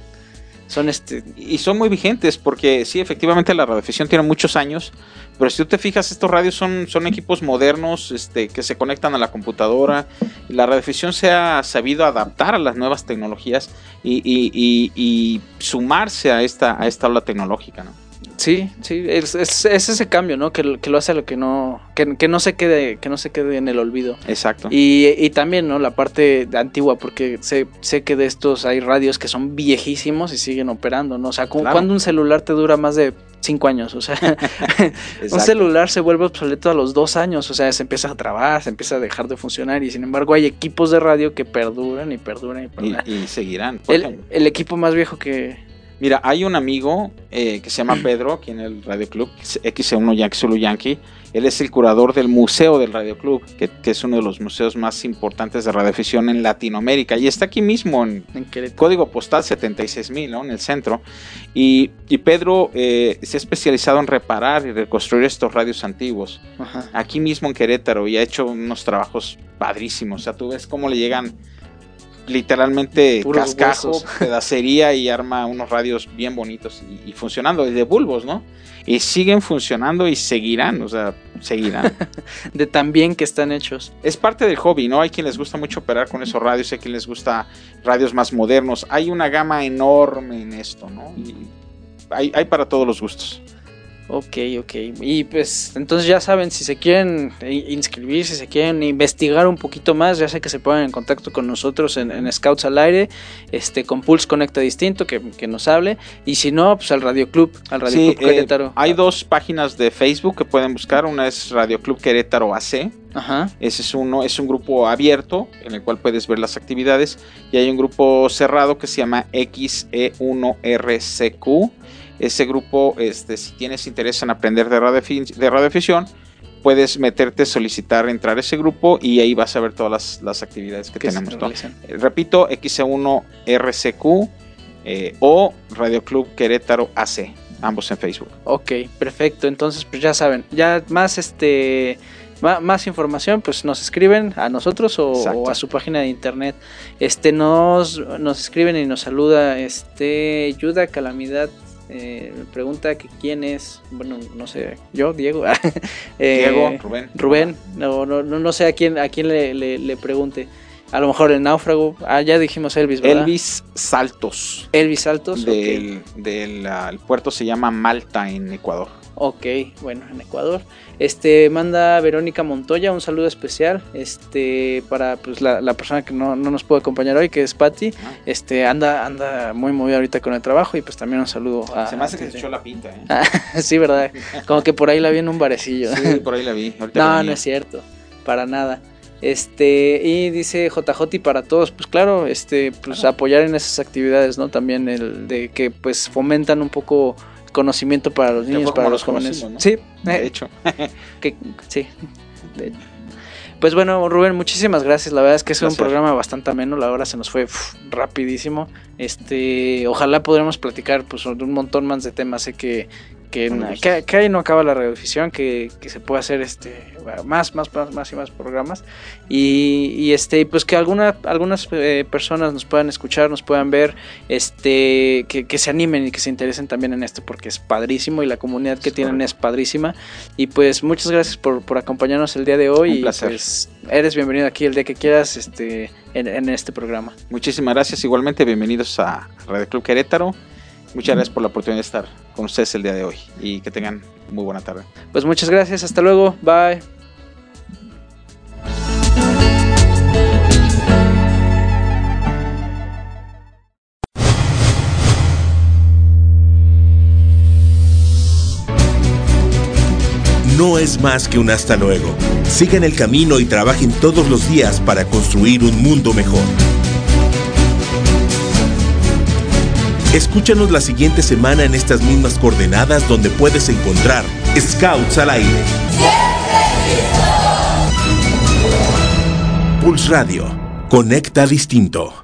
A: son este
B: y son muy vigentes porque sí efectivamente la radioafición tiene muchos años pero si tú te fijas estos radios son, son equipos modernos este, que se conectan a la computadora y la radioafición se ha sabido adaptar a las nuevas tecnologías y, y sumarse a esta a esta ola tecnológica ¿no?
A: Sí, sí, es, es, ese cambio, ¿no? Que, lo hace a lo que no, que, no se quede, que no se quede en el olvido.
B: Exacto.
A: Y, también, ¿no? La parte antigua, porque sé, sé que de estos hay radios que son viejísimos y siguen operando, ¿no? O sea, cuando un celular te dura más de cinco años, o sea, un celular se vuelve obsoleto a los dos años, o sea, se empieza a trabar, se empieza a dejar de funcionar y sin embargo hay equipos de radio que perduran y perduran y perduran.
B: Y, seguirán.
A: el equipo más viejo que,
B: Mira, hay un amigo eh, que se llama Pedro, aquí en el Radio Club, X1 Yankee Zulu Yankee. Él es el curador del Museo del Radio Club, que, es uno de los museos más importantes de radioafición en Latinoamérica. Y está aquí mismo, en, código postal 76000, ¿no? en el centro. Y, Pedro eh, se ha especializado en reparar y reconstruir estos radios antiguos. Aquí mismo en Querétaro y ha hecho unos trabajos padrísimos. O sea, tú ves cómo le llegan literalmente cascajo, pedacería y arma unos radios bien bonitos y, funcionando, de bulbos, ¿no? Y siguen funcionando y seguirán, o sea, seguirán.
A: de tan bien que están hechos.
B: Es parte del hobby, ¿no? Hay quien les gusta mucho operar con esos radios, hay quien les gusta radios más modernos. Hay una gama enorme en esto, ¿no? Y hay, hay para todos los gustos.
A: Ok, ok. Y pues entonces ya saben, si se quieren inscribir, si se quieren investigar un poquito más, ya sé que se ponen en contacto con nosotros en, Scouts al Aire, este, con Pulse Conecta Distinto, que, nos hable. Y si no, pues al Radio Club, al Radio Club
B: eh, Querétaro. hay dos páginas de Facebook que pueden buscar. Una es Radio Club Querétaro AC. Ajá. Ese es uno, es un grupo abierto en el cual puedes ver las actividades. Y hay un grupo cerrado que se llama XE1RCQ ese grupo, este, si tienes interés en aprender de, radioafición, puedes meterte, solicitar entrar a ese grupo y ahí vas a ver todas las, actividades que tenemos. Eh, repito, X1RCQ eh, o Radio Club Querétaro AC, ambos en Facebook.
A: Ok, perfecto. Entonces, pues ya saben, ya más este más, información, pues nos escriben a nosotros o, a su página de internet. Este nos, nos escriben y nos saluda este Yuda Calamidad eh, me pregunta que quién es, bueno, no sé, yo, Diego.
B: eh, Diego, Rubén.
A: Rubén, no, no, no, sé a quién, a quién le, le, pregunte. A lo mejor el náufrago. Ah, ya dijimos Elvis, ¿verdad?
B: Elvis Saltos.
A: Elvis Saltos.
B: Del, del ah, el puerto se llama Malta en Ecuador.
A: Ok, bueno, en Ecuador. Este, manda Verónica Montoya un saludo especial, este, para pues la, la persona que no, no, nos puede acompañar hoy, que es Patty.
B: Ah.
A: Este, anda, anda muy movida ahorita con el trabajo y pues también un saludo a.
B: Se me hace que se echó la pinta, ¿eh?
A: Ah, sí, verdad. Como que por ahí la vi en un barecillo.
B: Sí, por ahí la vi. Ahorita
A: no,
B: venía.
A: no es cierto. Para nada. Este, y dice JJ y para todos, pues claro, este, pues apoyar en esas actividades, ¿no? También el de que pues fomentan un poco conocimiento para los niños, para los jóvenes. Sí,
B: De
A: eh,
B: hecho.
A: que, sí. De- pues bueno, Rubén, muchísimas gracias. La verdad es que es un programa bastante ameno. La hora se nos fue uf, rapidísimo. Este, ojalá podremos platicar pues un montón más de temas. Sé que que, na- que, que ahí no acaba la radiodifusión, que, que se puede hacer este más, más, más, más y más programas. Y, y, este, pues que alguna, algunas eh, personas nos puedan escuchar, nos puedan ver, este, que, que se animen y que se interesen también en esto, porque es padrísimo y la comunidad que
B: Es
A: tienen
B: correcto.
A: es padrísima. Y pues muchas gracias por, por acompañarnos el día de hoy.
B: Un
A: y
B: placer.
A: pues eres bienvenido aquí el día que quieras este, en, en este programa.
B: Muchísimas gracias. Igualmente, bienvenidos a Radio Club Querétaro. Muchas gracias por la oportunidad de estar con ustedes el día de hoy y que tengan muy buena tarde.
A: Pues muchas gracias, hasta luego, bye.
C: No es más que un hasta luego. Sigan el camino y trabajen todos los días para construir un mundo mejor. Escúchanos la siguiente semana en estas mismas coordenadas donde puedes encontrar Scouts al aire. Pulse Radio. Conecta distinto.